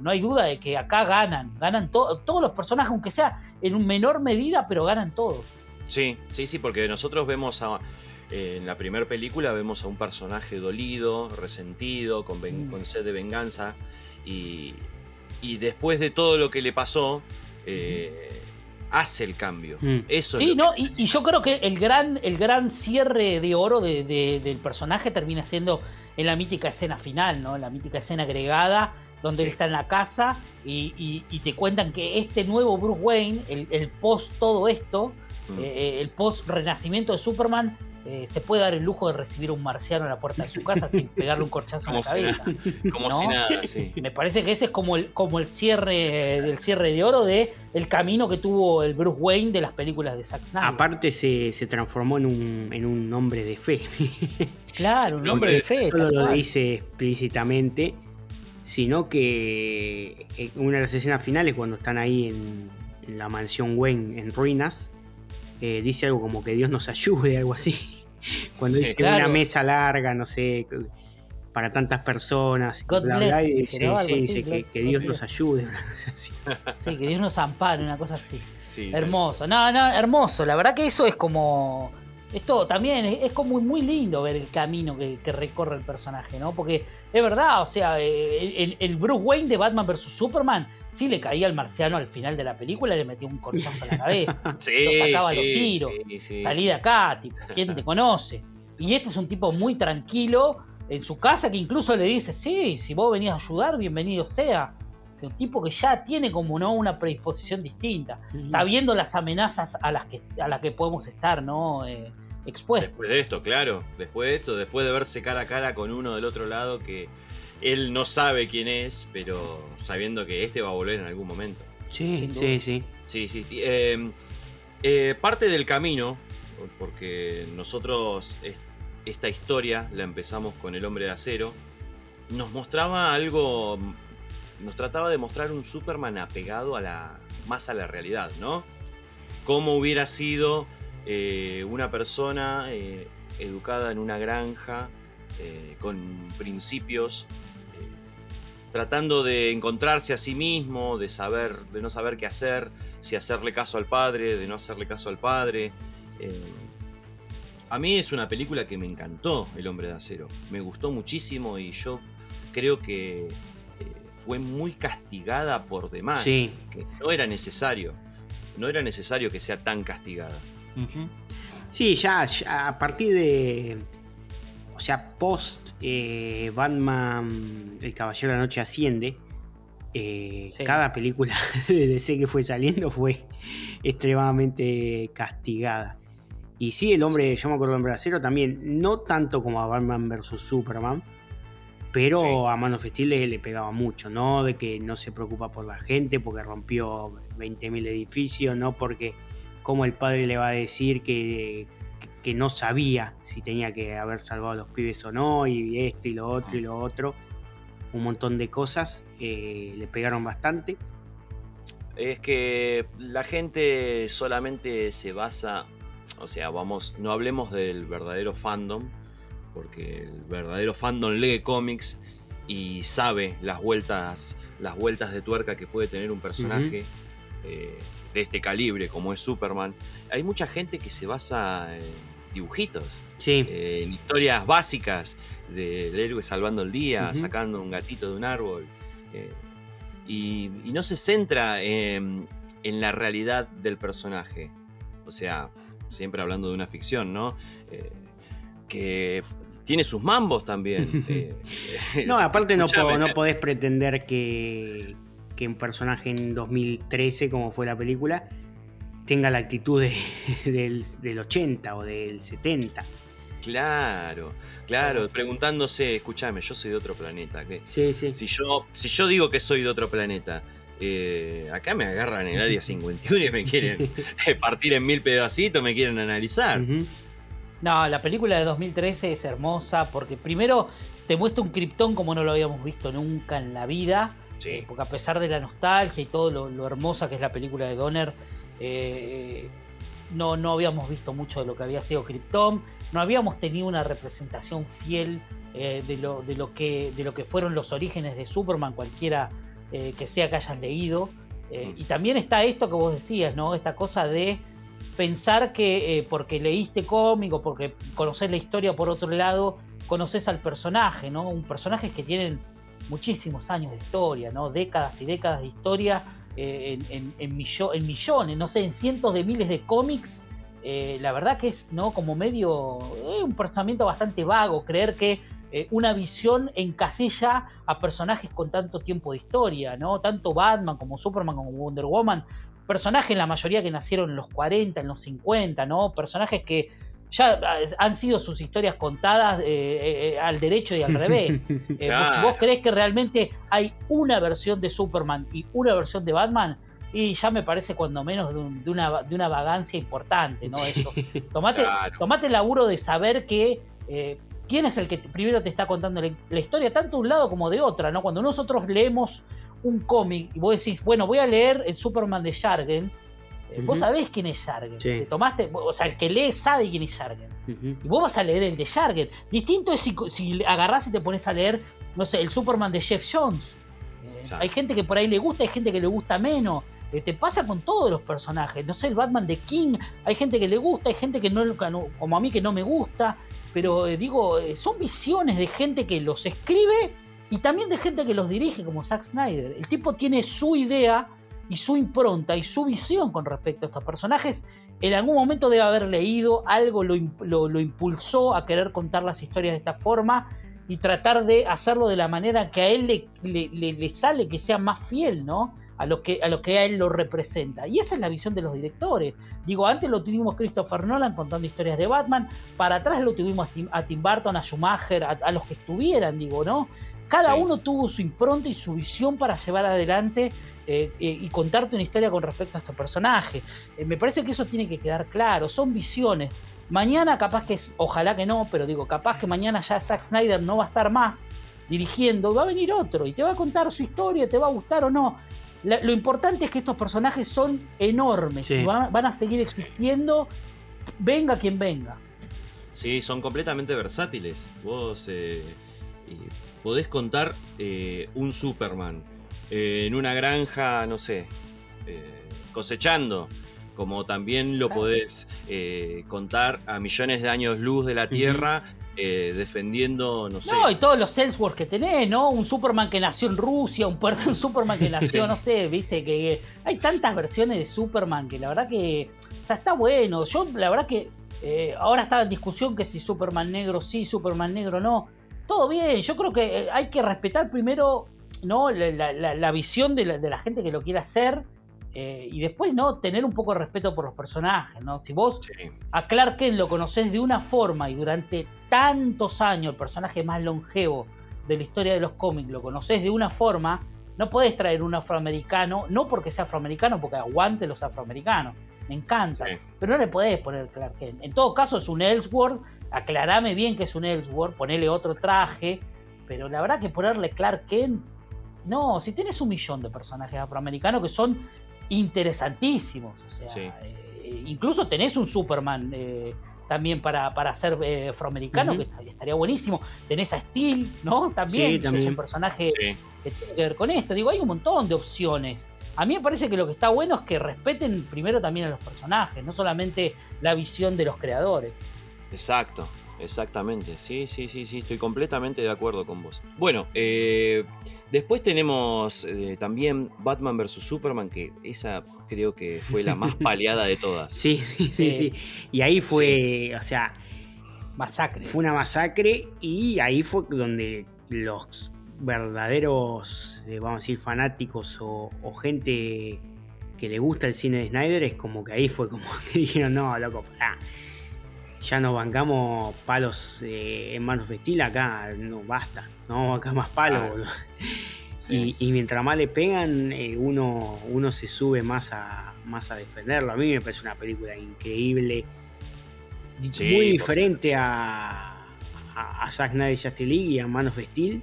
no hay duda de que acá ganan, ganan todos los personajes, aunque sea en un menor medida, pero ganan todos. Sí, sí, sí, porque nosotros vemos a en la primera película vemos a un personaje dolido, resentido, con, mm. sed de venganza. Y, después de todo lo que le pasó, eh, hace el cambio. Mm. Eso sí, no, y, yo creo que el gran, el gran cierre de oro del personaje termina siendo en la mítica escena final, ¿no? La mítica escena agregada, donde él está en la casa y, te cuentan que este nuevo Bruce Wayne, el, post todo esto, mm. eh, el post renacimiento de Superman, eh, se puede dar el lujo de recibir a un marciano en la puerta de su casa sin pegarle un corchazo en la cabeza. como si nada, sí. Me parece que ese es como el, como el cierre del cierre de oro de el camino que tuvo el Bruce Wayne de las películas de Zack Snyder. Aparte se, transformó en un, en un hombre de fe. claro, un hombre de fe. No lo dice explícitamente, sino que en una de las escenas finales, cuando están ahí en, la mansión Wayne en ruinas, eh, dice algo como que Dios nos ayude, algo así. Cuando dice una mesa larga, no sé, para tantas personas, dice, que, Dios nos ayude. sí, que Dios nos ampare, una cosa así. hermoso, no, no, hermoso. La verdad que eso es como. Esto también es, como muy lindo ver el camino que, recorre el personaje, ¿no? Porque es verdad, o sea, eh, el, Bruce Wayne de Batman vs. Superman sí le caía al marciano al final de la película y le metía un corchazo a la cabeza. sí, lo sacaba los tiros. salí de acá, tipo, ¿quién te conoce? Y este es un tipo muy tranquilo en su casa que incluso le dice, sí, si vos venías a ayudar, bienvenido sea. un tipo que ya tiene como no una predisposición distinta, sabiendo las amenazas a las que, a las que podemos estar, ¿no? Eh, expuestos. Después de esto, claro. Después de esto, después de verse cara a cara con uno del otro lado que él no sabe quién es, pero sabiendo que este va a volver en algún momento. Sí, sí, sí. Sí, sí, sí. Em, eh, parte del camino, porque nosotros esta historia la empezamos con el hombre de acero, nos mostraba algo, nos trataba de mostrar un Superman apegado a la, más a la realidad, ¿no? Cómo hubiera sido eh, una persona eh, educada en una granja, eh, con principios, tratando de encontrarse a sí mismo, de saber, de no saber qué hacer, si hacerle caso al padre, de no hacerle caso al padre. a mí es una película que me encantó, El hombre de acero. Me gustó muchísimo y yo creo que fue muy castigada por demás. Que no era necesario. No era necesario que sea tan castigada. Sí, ya, a partir de. O sea, post eh, Batman, El Caballero de la Noche Asciende. Eh, cada película de DC que fue saliendo fue extremadamente castigada. Y sí, el hombre, yo me acuerdo del hombre de acero también, no tanto como a Batman vs. Superman, pero a Man of Steel le, le, pegaba mucho, ¿no? De que no se preocupa por la gente porque rompió 20.000 edificios, no porque cómo el padre le va a decir que, que, no sabía si tenía que haber salvado a los pibes o no, y esto y lo otro y lo otro. Un montón de cosas eh, le pegaron bastante. Es que la gente solamente se basa, o sea, vamos, no hablemos del verdadero fandom, porque el verdadero fandom lee cómics y sabe las vueltas, las vueltas de tuerca que puede tener un personaje de este calibre como es Superman, hay mucha gente que se basa en dibujitos, eh, en historias básicas del héroe salvando el día, sacando un gatito de un árbol, eh, y, no se centra en, la realidad del personaje. O sea, siempre hablando de una ficción, ¿no? Eh, que tiene sus mambos también. no, aparte no, no podés pretender que, que un personaje en 2013, como fue la película, tenga la actitud del, 80 o del 70. Claro, claro, preguntándose, escúchame, yo soy de otro planeta. ¿qué? Sí, sí. Si yo, si yo digo que soy de otro planeta, eh, acá me agarran en el área 51 y me quieren partir en mil pedacitos, me quieren analizar. No, la película de 2013 es hermosa porque primero te muestra un Krypton como no lo habíamos visto nunca en la vida. Eh, porque a pesar de la nostalgia y todo lo, hermosa que es la película de Donner, eh, no, no habíamos visto mucho de lo que había sido Krypton, no habíamos tenido una representación fiel eh, de, lo, de, lo que, de lo que fueron los orígenes de Superman, cualquiera que sea que hayas leído. Mm. Y también está esto que vos decías, ¿no? Esta cosa de pensar que porque leíste cómic o porque conoces la historia por otro lado, conoces al personaje, ¿no? Un personaje que tienen muchísimos años de historia, ¿no? Décadas y décadas de historia eh, en, millones, no sé, en cientos de miles de cómics. Eh, la verdad que es, ¿no? Como medio, eh, un pensamiento bastante vago, creer que una visión encasilla a personajes con tanto tiempo de historia, ¿no? Tanto Batman como Superman como Wonder Woman, personajes la mayoría que nacieron en los 40, en los 50, ¿no? Personajes que ya han sido sus historias contadas eh, eh, eh, al derecho y al revés. Pues, si vos crees que realmente hay una versión de Superman y una versión de Batman, y ya me parece cuando menos de, una, de una, vagancia importante, ¿no? Eso. Tomate, tomate el laburo de saber que quién es el que primero te está contando la, historia, tanto de un lado como de otra, ¿no? Cuando nosotros leemos un cómic y vos decís, bueno, voy a leer el Superman de Jargens, eh, vos sabés quién es Jargen. tomaste, o sea, el que lee sabe quién es Jargen. Y vos vas a leer el de Jargen. Distinto es si, si, agarrás y te pones a leer, no sé, el Superman de Jeff Jones. Eh, hay gente que por ahí le gusta, hay gente que le gusta menos. Eh, te pasa con todos los personajes. No sé, el Batman de King, hay gente que le gusta, hay gente que no, como a mí que no me gusta, pero eh, digo, son visiones de gente que los escribe y también de gente que los dirige, como Zack Snyder. El tipo tiene su idea y su impronta y su visión con respecto a estos personajes. En algún momento debe haber leído algo, lo, lo impulsó a querer contar las historias de esta forma y tratar de hacerlo de la manera que a él le, le, sale, que sea más fiel, ¿no? A lo, que, a lo que a él lo representa. Y esa es la visión de los directores. Digo, antes lo tuvimos Christopher Nolan contando historias de Batman, para atrás lo tuvimos a Tim, Burton, a Schumacher, a, los que estuvieran, digo, ¿no? Cada uno tuvo su impronta y su visión para llevar adelante eh, eh, y contarte una historia con respecto a estos personajes. Eh, me parece que eso tiene que quedar claro. Son visiones. Mañana capaz que, es, ojalá que no, pero digo, capaz que mañana ya Zack Snyder no va a estar más dirigiendo, va a venir otro y te va a contar su historia, te va a gustar o no. lo importante es que estos personajes son enormes y van, a seguir existiendo, venga quien venga. Sí, son completamente versátiles. Vos eh, podés contar eh, un Superman eh, en una granja, no sé, cosechando como también lo podés eh, contar a millones de años luz de la Tierra. Eh, defendiendo, no sé. No, y todos los Ellsworth que tenés, ¿no? Un Superman que nació en Rusia, un, Superman que nació, no sé, viste, que, hay tantas versiones de Superman que la verdad que, o sea, está bueno. Yo, la verdad que eh, ahora estaba en discusión que si Superman negro sí, Superman negro no. Todo bien, yo creo que hay que respetar primero, ¿no? La, visión de la, de la gente que lo quiera hacer eh, y después, ¿no? Tener un poco de respeto por los personajes, ¿no? Si vos a Clark Kent lo conocés de una forma y durante tantos años, el personaje más longevo de la historia de los cómics, lo conocés de una forma, no podés traer un afroamericano, no porque sea afroamericano, porque aguante los afroamericanos, me encanta, pero no le podés poner Clark Kent. En todo caso es un Ellsworth, aclarame bien que es un Ellsworth, ponele otro traje, pero la verdad que ponerle Clark Kent, no, si tenés un millón de personajes afroamericanos que son interesantísimos. O sea, eh, incluso tenés un Superman eh, también para, para ser eh, afroamericano, que estaría buenísimo. Tenés a Steel, ¿no? También, es un personaje que tiene que ver con esto. Digo, hay un montón de opciones. A mí me parece que lo que está bueno es que respeten primero también a los personajes, no solamente la visión de los creadores. Exacto, exactamente. Sí, sí, sí, sí, estoy completamente de acuerdo con vos. Bueno, eh, Después tenemos eh, también Batman vs. Superman, que esa creo que fue la más paliada de todas. Sí, sí, sí. Y ahí fue, o sea... Masacre. Fue una masacre y ahí fue donde los verdaderos, eh, vamos a decir, fanáticos o, gente que le gusta el cine de Snyder es como que ahí fue como que dijeron, no, loco, pará. Ya nos bancamos palos eh, en manos de Steel acá, no basta. No, acá más palo, Y, mientras más le pegan, eh, uno, uno se sube más a, más a defenderlo. A mí me parece una película increíble. muy diferente a, a, Zack Snyder Justice League y a Man of Steel.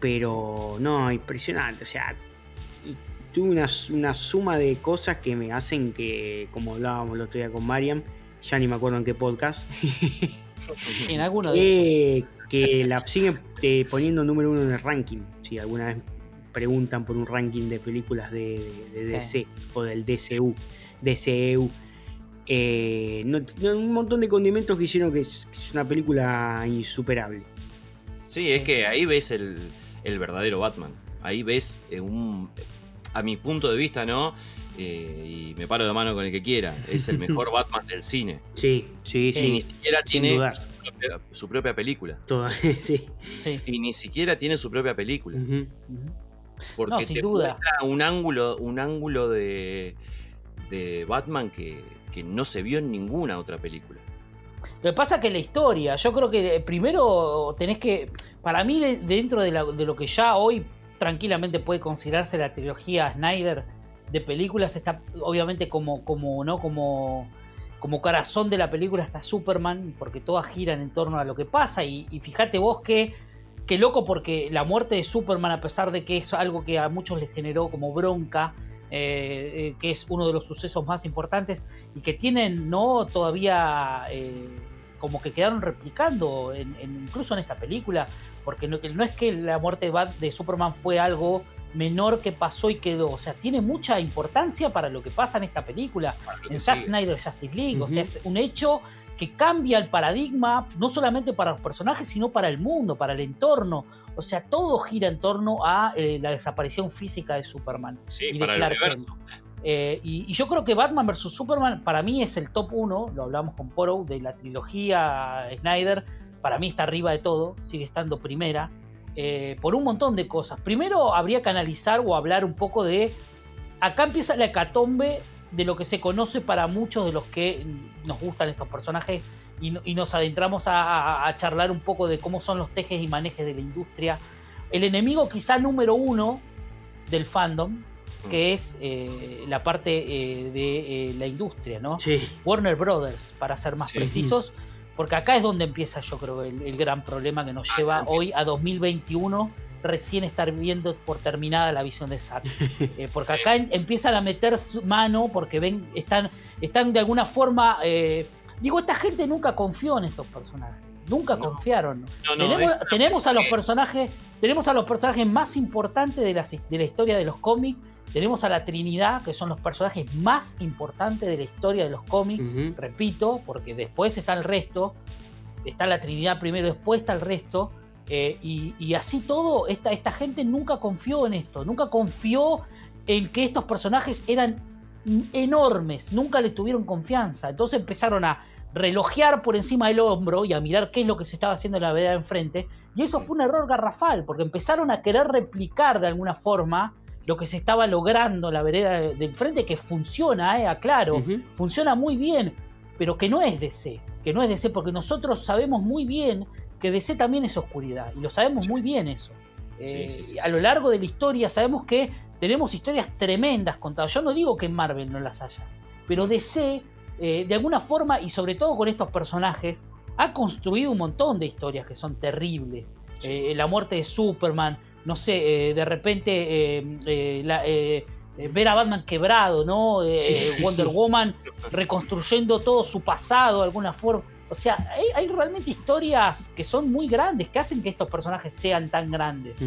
Pero no, impresionante. O sea, tuve una, una, suma de cosas que me hacen que, como hablábamos el otro día con Mariam, ya ni me acuerdo en qué podcast. en alguno de eh, que la siguen eh, poniendo número uno en el ranking. Si alguna vez preguntan por un ranking de películas de, DC o del DCU, DCEU. Eh, un montón de condimentos que hicieron que es, una película insuperable. Sí, es que ahí ves el, el verdadero Batman. Ahí ves un, a mi punto de vista, ¿no? Eh, y me paro de mano con el que quiera. Es el mejor Batman del cine. Sí, sí, sí. Y ni siquiera tiene su propia, película. sí. Y ni siquiera tiene su propia película. Porque te muestra un ángulo, un ángulo de, de Batman que, no se vio en ninguna otra película. Lo que pasa es que la historia, yo creo que primero tenés que, para mí dentro de, de lo que ya hoy tranquilamente puede considerarse la trilogía Snyder, de películas está obviamente como, como, ¿no? como, como corazón de la película está Superman, porque todas giran en torno a lo que pasa. Y, fíjate vos que, qué loco, porque la muerte de Superman, a pesar de que es algo que a muchos les generó como bronca, eh, eh, que es uno de los sucesos más importantes y que tienen no todavía eh, como que quedaron replicando incluso en esta película porque no, no, es que la muerte de Superman fue algo menor que pasó y quedó. O sea, tiene mucha importancia para lo que pasa en esta película, en Zack Snyder Justice League. O sea, es un hecho que cambia el paradigma, no solamente para los personajes, sino para el mundo, para el entorno. O sea, todo gira en torno a eh, la desaparición física de Superman. Sí, para el universo. Eh, y, yo creo que Batman vs. Superman para mí es el top 1, lo hablamos con Poro, de la trilogía Snyder. Para mí está arriba de todo, sigue estando primera. Eh, por un montón de cosas. Primero habría que analizar o hablar un poco de... Acá empieza la hecatombe de lo que se conoce para muchos de los que nos gustan estos personajes y, nos adentramos a, charlar un poco de cómo son los tejes y manejes de la industria. El enemigo quizá número uno del fandom, que mm. es eh, la parte eh, de la industria, ¿no? Warner Brothers, para ser más precisos porque acá es donde empieza, yo creo, el, gran problema que nos ah, lleva hoy a 2021 recién estar viendo por terminada la visión de Zack. Eh, porque acá empiezan a meter su mano porque ven, están, están de alguna forma. Eh, digo, esta gente nunca confió en estos personajes. Nunca confiaron. tenemos, a los personajes. Tenemos a los personajes más importantes de la, de la historia de los cómics tenemos a la Trinidad, que son los personajes más importantes de la historia de los cómics, repito, porque después está el resto. Está la Trinidad primero, después está el resto. Eh, y, así todo, esta, esta gente nunca confió en esto, nunca confió en que estos personajes eran enormes, nunca le tuvieron confianza. Entonces empezaron a relojear por encima del hombro y a mirar qué es lo que se estaba haciendo en la vereda enfrente. Y eso fue un error garrafal, porque empezaron a querer replicar de alguna forma lo que se estaba logrando en la vereda del frente, que funciona, eh, aclaro, funciona muy bien, pero que no es DC, que no es DC, porque nosotros sabemos muy bien que DC también es oscuridad, y lo sabemos muy bien eso. Eh, a lo largo de la historia sabemos que tenemos historias tremendas contadas. Yo no digo que Marvel no las haya, pero DC, eh, de alguna forma, y sobre todo con estos personajes, ha construido un montón de historias que son terribles. la muerte de Superman, no sé, eh, de repente eh, eh, ver a Batman quebrado, ¿no? Wonder Woman reconstruyendo todo su pasado de alguna forma. O sea, hay, realmente historias que son muy grandes, que hacen que estos personajes sean tan grandes.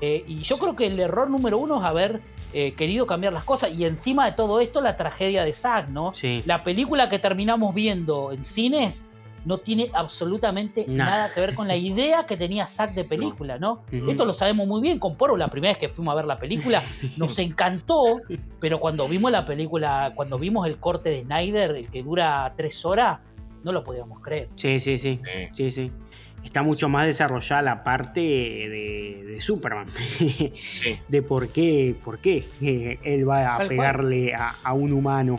y yo creo que el error número uno es haber querido cambiar las cosas. Y encima de todo esto, la tragedia de Zack, ¿no? La película que terminamos viendo en cines no tiene absolutamente nada que ver con la idea que tenía Zack de película, ¿no? Esto lo sabemos muy bien. Con Poro, la primera vez que fuimos a ver la película, nos encantó, pero cuando vimos la película, cuando vimos el corte de Snyder, el que dura tres horas, no lo podíamos creer. Sí, sí, sí. Sí, sí. Está mucho más desarrollada la parte de, Superman. Sí. de por qué, por qué eh, él va a pegarle a un humano.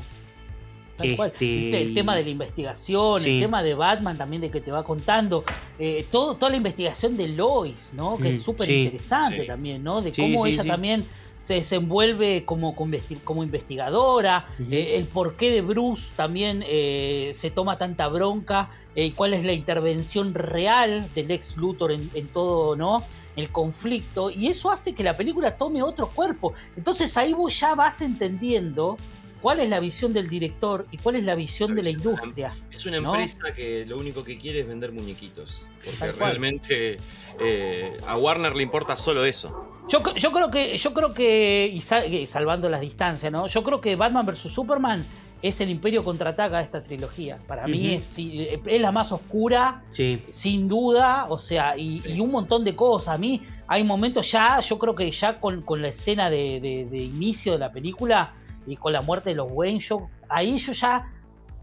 Este, el tema de la investigación, el tema de Batman también de que te va contando, eh, todo, toda la investigación de Lois, ¿no? Que es mm, súper interesante también, ¿no? De cómo ella también se desenvuelve como, como investigadora, eh, el porqué de Bruce también eh, se toma tanta bronca, y cuál es la intervención real del ex Luthor en, en, todo, ¿no? El conflicto, y eso hace que la película tome otro cuerpo. Entonces ahí vos ya vas entendiendo cuál es la visión del director y cuál es la visión de la industria. Es una empresa que lo único que quiere es vender muñequitos. Porque realmente eh, a Warner le importa solo eso. Yo, creo que, yo creo que, y salvando las distancias, ¿no? Yo creo que Batman vs. Superman es el imperio contraataca de esta trilogía. Para mí es, es, la más oscura, sin duda, o sea, y, un montón de cosas. A mí hay momentos ya, yo creo que ya con, la escena de inicio de la película, y con la muerte de los Wayne, yo, ahí yo ya,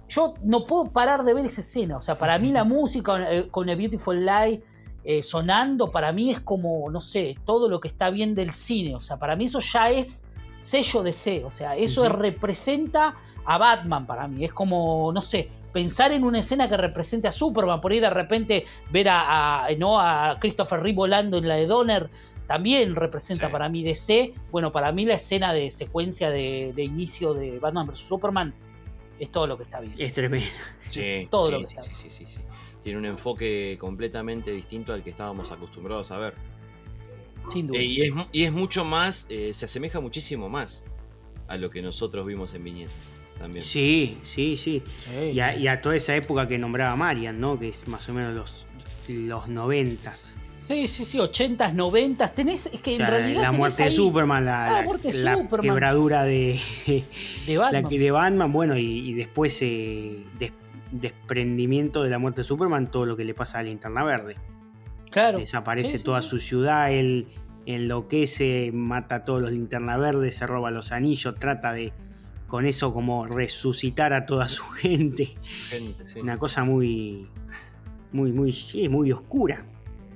yo no puedo parar de ver esa escena. O sea, para mí la música eh, con, A Beautiful Light eh, sonando, para mí es como, no sé, todo lo que está bien del cine. O sea, para mí eso ya es sello de C. O sea, eso representa a Batman para mí. Es como, no sé, pensar en una escena que represente a Superman, por ahí de repente ver a, ¿no? a Christopher Reeve volando en la de Donner, también representa para mí DC. Bueno, para mí la escena de secuencia de, inicio de Batman vs. Superman es todo lo que está bien. Es tremendo. Sí, todo lo que está sí, sí, sí, sí. Tiene un enfoque completamente distinto al que estábamos acostumbrados a ver. Sin duda. Eh, y, es, mucho más, eh, se asemeja muchísimo más a lo que nosotros vimos en Viñetas. También. Sí, sí, sí. Y, a, toda esa época que nombraba Marian, ¿no? Que es más o menos los, los noventas. Sí, sí, sí, 80s, 90s. Tenés, es que en realidad. La muerte de Superman, la, la, quebradura de, de, Batman. de Batman, bueno, y, después eh, desprendimiento de la muerte de Superman, todo lo que le pasa a Linterna Verde. Claro. Desaparece toda su ciudad, él enloquece, mata a todos los Linterna Verdes, se roba los anillos, trata de con eso como resucitar a toda su gente. Una cosa muy, muy, muy, sí, muy oscura.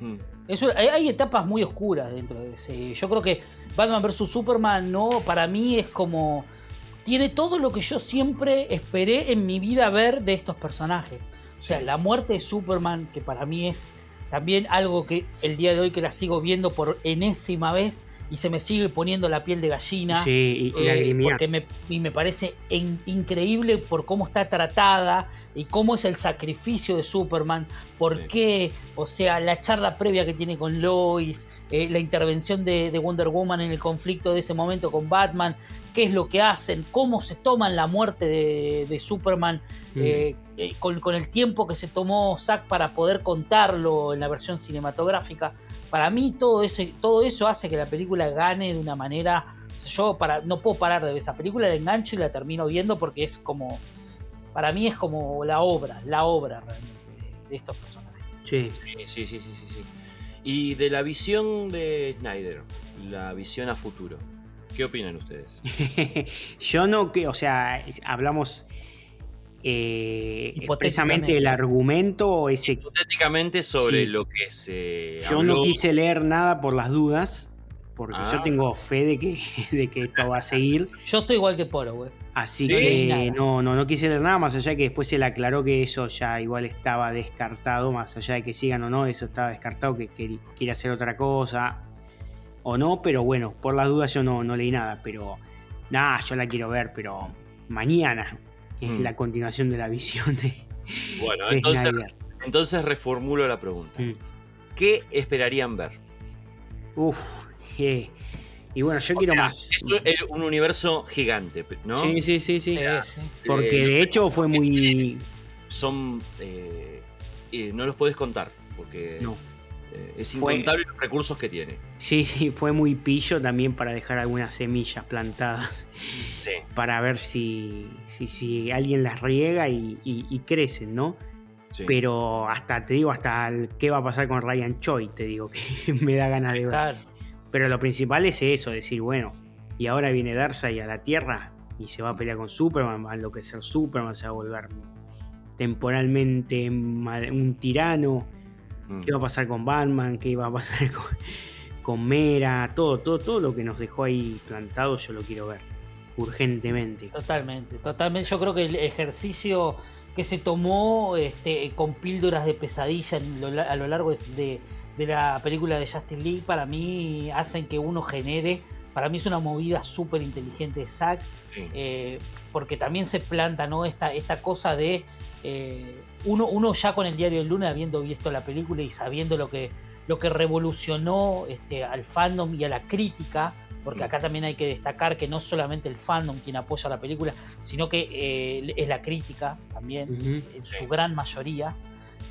Mm. Eso, hay, etapas muy oscuras dentro de ese. Yo creo que Batman vs. Superman, no, para mí es como. Tiene todo lo que yo siempre esperé en mi vida ver de estos personajes. O sea, la muerte de Superman, que para mí es también algo que el día de hoy que la sigo viendo por enésima vez, y se me sigue poniendo la piel de gallina. Sí, y, eh, porque me, y me parece increíble por cómo está tratada y cómo es el sacrificio de Superman, por qué, o sea, la charla previa que tiene con Lois, eh, la intervención de, Wonder Woman en el conflicto de ese momento con Batman, qué es lo que hacen, cómo se toman la muerte de, Superman, mm. eh, con, con, el tiempo que se tomó Zack para poder contarlo en la versión cinematográfica para mí todo eso, todo eso hace que la película gane de una manera. Yo para, no puedo parar de ver esa película, la engancho y la termino viendo porque es como. Para mí es como la obra, la obra realmente de, estos personajes. Sí. Sí, sí, sí, sí, sí. Y de la visión de Snyder, la visión a futuro. ¿Qué opinan ustedes? Yo no que, o sea, hablamos eh, precisamente el argumento ese. Hipotéticamente sobre lo que se. Yo no quise leer nada por las dudas, porque yo ah. tengo fe de que, de que esto va a seguir. Yo estoy igual que Poro, güey. Así que no, no, no quise leer nada, más allá de que después se le aclaró que eso ya igual estaba descartado, más allá de que sigan o no, eso estaba descartado, que, quiere hacer otra cosa o no, pero bueno, por las dudas yo no, no leí nada, pero nada, yo la quiero ver, pero mañana, es mm. la continuación de la visión de. Bueno, entonces, entonces reformulo la pregunta. Mm. ¿Qué esperarían ver? Uf, y bueno, yo quiero más. Es un universo gigante, ¿no? Sí, sí, sí, sí. Porque de hecho fue muy. Son. Eh, no los puedes contar, porque. No eh, es incontable los recursos que tiene. Sí, sí, fue muy pillo también para dejar algunas semillas plantadas. Sí. Para ver si, si, alguien las riega y, crecen, ¿no? Sí. Pero hasta, te digo, hasta qué va a pasar con Ryan Choi, te digo, que me da ganas de ver. Pero lo principal es eso, decir, bueno, y ahora viene Darkseid a la Tierra y se va a pelear con Superman, va a enloquecer Superman, se va a volver temporalmente un tirano Mm. qué va a pasar con Batman, qué va a pasar con, Mera, todo, todo, todo lo que nos dejó ahí plantado, yo lo quiero ver urgentemente. Totalmente, totalmente. Yo creo que el ejercicio que se tomó este, con píldoras de pesadilla a lo largo de, la película de Justin League, para mí hacen que uno genere. Para mí es una movida súper inteligente de Zack, eh, porque también se planta ¿no? esta, esta cosa de eh, uno, uno ya con el diario del lunes, habiendo visto la película y sabiendo lo que, lo que revolucionó este, al fandom y a la crítica, porque mm. acá también hay que destacar que no solamente el fandom quien apoya la película, sino que eh, es la crítica también, en su gran mayoría.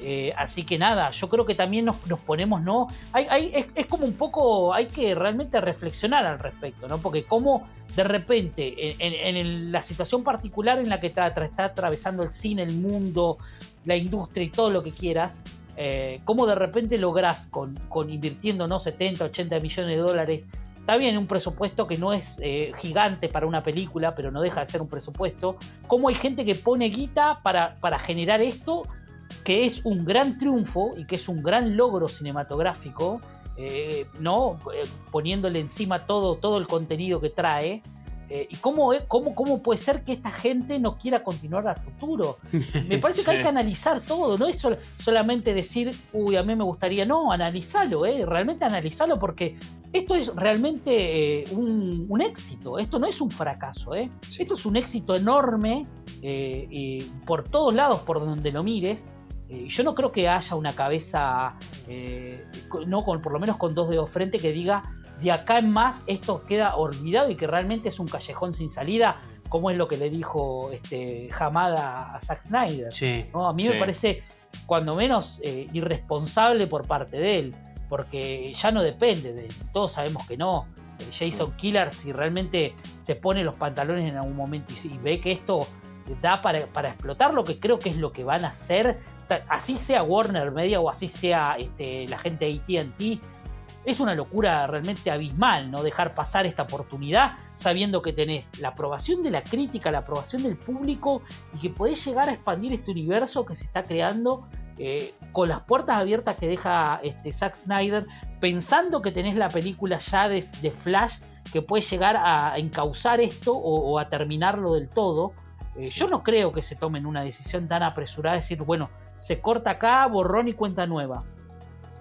Eh, así que nada, yo creo que también nos, ponemos, ¿no? Hay, es, como un poco, hay que realmente reflexionar al respecto, ¿no? Porque como de repente, en, la situación particular en la que está, está, atravesando el cine, el mundo, la industria y todo lo que quieras, eh, cómo de repente lográs con, con invirtiendo, ¿no? 70, 80 millones de dólares Está bien, un presupuesto que no es eh, gigante para una película, pero no deja de ser un presupuesto. ¿Cómo hay gente que pone guita para, para generar esto que es un gran triunfo y que es un gran logro cinematográfico, eh, ¿no? Eh, poniéndole encima todo, todo el contenido que trae. Eh, ¿Y cómo, cómo, cómo puede ser que esta gente no quiera continuar al futuro? Me parece que hay que analizar todo, no es solamente decir, uy, a mí me gustaría, no, analizarlo, ¿eh? realmente analizarlo porque esto es realmente un, éxito, esto no es un fracaso, ¿eh? esto es un éxito enorme por todos lados, por donde lo mires. Eh, yo no creo que haya una cabeza, eh, no con, por lo menos con dos dedos frente, que diga de acá en más esto queda olvidado y que realmente es un callejón sin salida, como es lo que le dijo este, Hamada a Zack Snyder. A mí me parece, cuando menos, eh, irresponsable por parte de él. porque ya no depende de todos sabemos que no. Jason Killer, si realmente se pone los pantalones en algún momento y, ve que esto da para, para, explotar lo que creo que es lo que van a hacer, así sea Warner Media o así sea este, la gente de ATT, es una locura realmente abismal, ¿no? Dejar pasar esta oportunidad sabiendo que tenés la aprobación de la crítica, la aprobación del público y que podés llegar a expandir este universo que se está creando eh, con las puertas abiertas que deja este, Zack Snyder, pensando que tenés la película ya de, Flash que puede llegar a encauzar esto o, a terminarlo del todo. Eh, yo no creo que se tomen una decisión tan apresurada, de decir, bueno, se corta acá, borrón y cuenta nueva.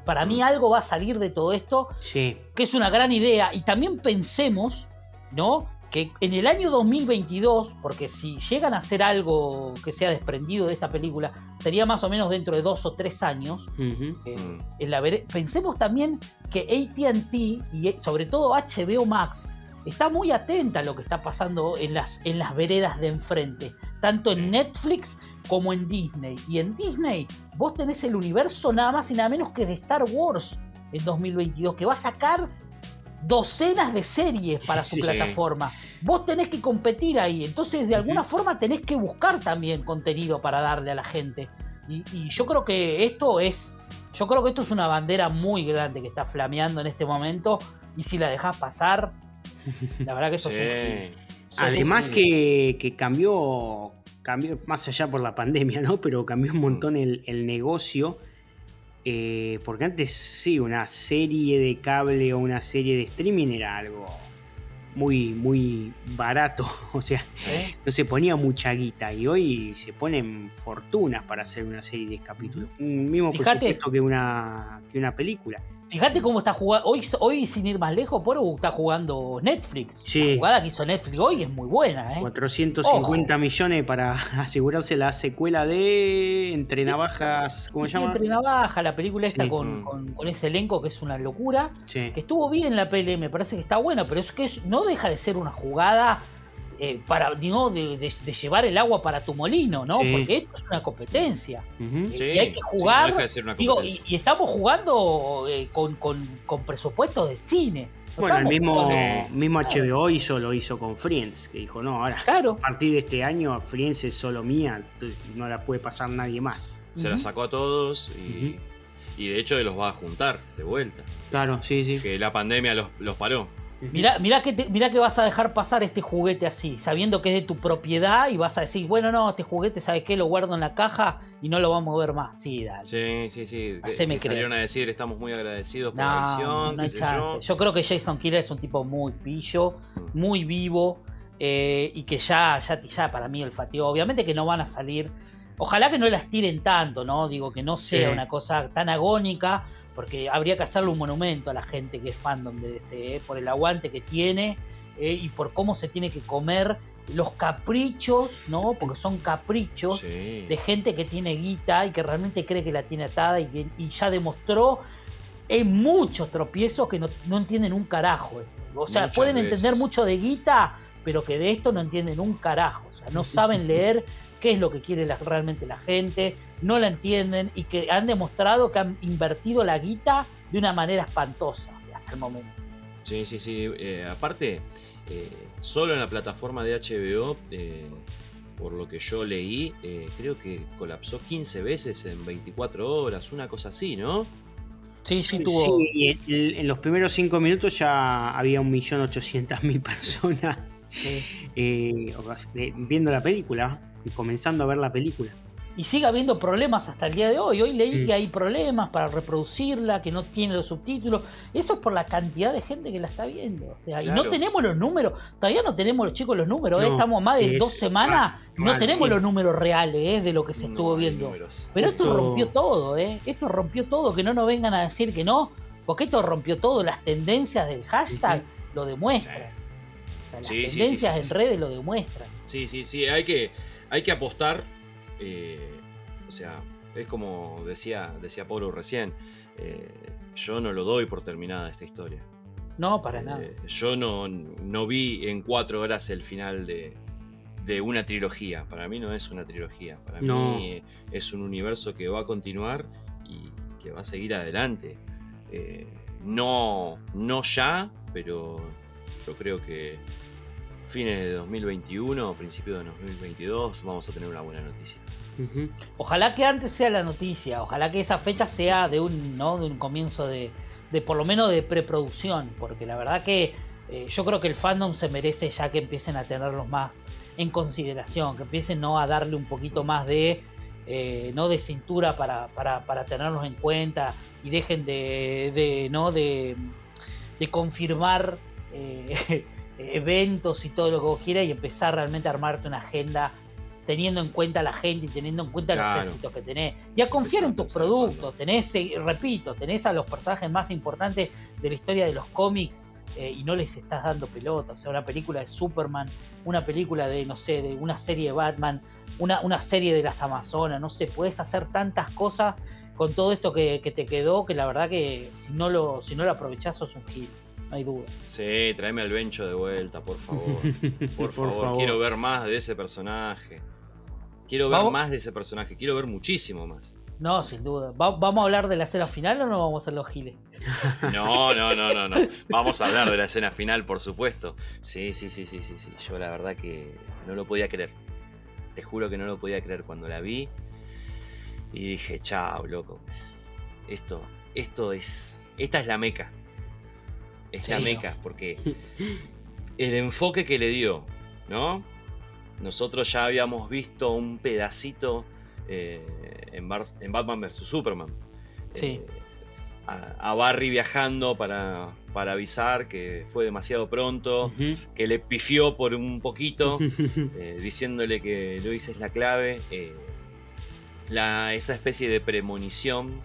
Para mí mm. algo va a salir de todo esto, sí. que es una gran idea. Y también pensemos, ¿no? Que en el año 2022, porque si llegan a hacer algo que sea desprendido de esta película, sería más o menos dentro de dos o tres años. Eh, mm. en la pensemos también que ATT y sobre todo HBO Max está muy atenta a lo que está pasando en las, en las veredas de enfrente, tanto en Netflix como en Disney. Y en Disney vos tenés el universo nada más y nada menos que de Star Wars en 2022, que va a sacar docenas de series para su plataforma. Vos tenés que competir ahí, entonces de alguna forma tenés que buscar también contenido para darle a la gente. Y, y, yo creo que esto es, yo creo que esto es una bandera muy grande que está flameando en este momento y si la dejás pasar, la verdad que eso es Además que, que, cambió, cambió, más allá por la pandemia, ¿no? Pero cambió un montón el, negocio. Eh, porque antes sí, una serie de cable o una serie de streaming era algo muy, muy barato. O sea, no se ponía mucha guita. Y hoy se ponen fortunas para hacer una serie de capítulos. Mismo presupuesto que una, que una película. Fíjate cómo está jugando. Hoy, hoy, sin ir más lejos, Poro está jugando Netflix. Sí. La jugada que hizo Netflix hoy es muy buena, ¿eh? 450 millones para asegurarse la secuela de Entre Navajas. ¿Cómo se llama? Entre Navajas, la película esta con, con, ese elenco que es una locura. Que estuvo bien la peli, me parece que está buena, pero es que no deja de ser una jugada eh, para de, llevar el agua para tu molino, ¿no? Porque esto es una competencia. Eh, y hay que jugar. y, estamos jugando eh, con, presupuestos de cine. bueno, el mismo, mismo HBO hizo, lo hizo con Friends, que dijo, no, ahora a partir de este año Friends es solo mía, no la puede pasar nadie más. Se la sacó a todos y, de hecho los va a juntar de vuelta. Claro, sí, sí. Que la pandemia los, los paró. Mirá, que que vas a dejar pasar este juguete así, sabiendo que es de tu propiedad y vas a decir, bueno, no, este juguete, ¿sabes qué? Lo guardo en la caja y no lo vamos a mover más. Sí, dale. Sí, sí, sí. Haceme que, salieron a decir, estamos muy agradecidos por la acción. yo. yo. creo que Jason Killer es un tipo muy pillo, mm. muy vivo eh, y que ya, ya, ya para mí el fatigo. Obviamente que no van a salir. Ojalá que no las tiren tanto, ¿no? Digo, que no sea una cosa tan agónica porque habría que hacerle un monumento a la gente que es fandom de DC, ¿eh? por el aguante que tiene ¿eh? y por cómo se tiene que comer los caprichos, ¿no? Porque son caprichos de gente que tiene guita y que realmente cree que la tiene atada y, ya demostró en muchos tropiezos que no, entienden un carajo. O sea, pueden entender mucho de guita, pero que de esto no entienden un carajo. O sea, no saben leer qué es lo que quiere realmente la gente, no la entienden y que han demostrado que han invertido la guita de una manera espantosa hasta el momento. Sí, sí, sí. Eh, aparte, eh, solo en la plataforma de HBO, eh, por lo que yo leí, creo que colapsó 15 veces en 24 horas, una cosa así, ¿no? Sí, sí, tuvo. Sí, en, los primeros 5 minutos ya había 1.800.000 personas viendo la película y comenzando a ver la película y sigue habiendo problemas hasta el día de hoy. Hoy leí que hay problemas para reproducirla, que no tiene los subtítulos. Eso es por la cantidad de gente que la está viendo. O sea, y no tenemos los números. Todavía no tenemos los chicos los números. ¿eh? Estamos más de dos semanas. no tenemos los números reales ¿eh? de lo que se estuvo viendo. Pero esto, rompió todo, ¿eh? Esto rompió todo. Que no nos vengan a decir que no. Porque esto rompió todo. Las tendencias del hashtag lo demuestran. O sea, las tendencias en redes lo demuestran. Sí, sí, sí. Hay que, hay que apostar eh, o sea, es como decía, decía Pablo recién, eh, yo no lo doy por terminada esta historia. No, para eh, nada. Yo no, no, vi en cuatro horas el final de, de, una trilogía. Para mí no es una trilogía. Para mí es un universo que va a continuar y que va a seguir adelante. Eh, no, no ya, pero yo creo que fines de 2021, principios de 2022, vamos a tener una buena noticia. Ojalá que antes sea la noticia, ojalá que esa fecha sea de un, ¿no? de un comienzo de, de por lo menos de preproducción, porque la verdad que eh, yo creo que el fandom se merece ya que empiecen a tenerlos más en consideración, que empiecen ¿no? a darle un poquito más de, eh, ¿no? de cintura para, para, tenerlos en cuenta y dejen de, ¿no? de, de confirmar eh, eventos y todo lo que vos quieras y empezar realmente a armarte una agenda teniendo en cuenta a la gente y teniendo en cuenta los éxitos que tenés. Y a confiar en tus productos. Tenés, eh, repito, tenés a los personajes más importantes de la historia de los cómics eh, y no les estás dando pelota. O sea, una película de Superman, una película de, no sé, de una serie de Batman, una, una serie de las Amazonas, no sé, puedes hacer tantas cosas con todo esto que, te quedó que la verdad que si no lo, si no lo aprovechás sos un gil. Hay duda. Sí, tráeme al Bencho de vuelta, por favor. Por, favor, quiero ver más de ese personaje. Quiero ver más de ese personaje, quiero ver muchísimo más. No, sin duda. ¿Vamos a hablar de la escena final o no vamos a hacer los giles? No, no, no, no, no. Vamos a hablar de la escena final, por supuesto. Sí, sí, sí, sí, sí, sí. Yo la verdad que no lo podía creer. Te juro que no lo podía creer cuando la vi. Y dije, chao, loco. Esto, esto es. Esta es la meca. Es la meca, porque el enfoque que le dio, ¿no? Nosotros ya habíamos visto un pedacito eh, en, Batman vs. Superman. Sí. Eh, a, Barry viajando para, para, avisar que fue demasiado pronto, que le pifió por un poquito, eh, diciéndole que Luis es la clave. La, esa especie de premonición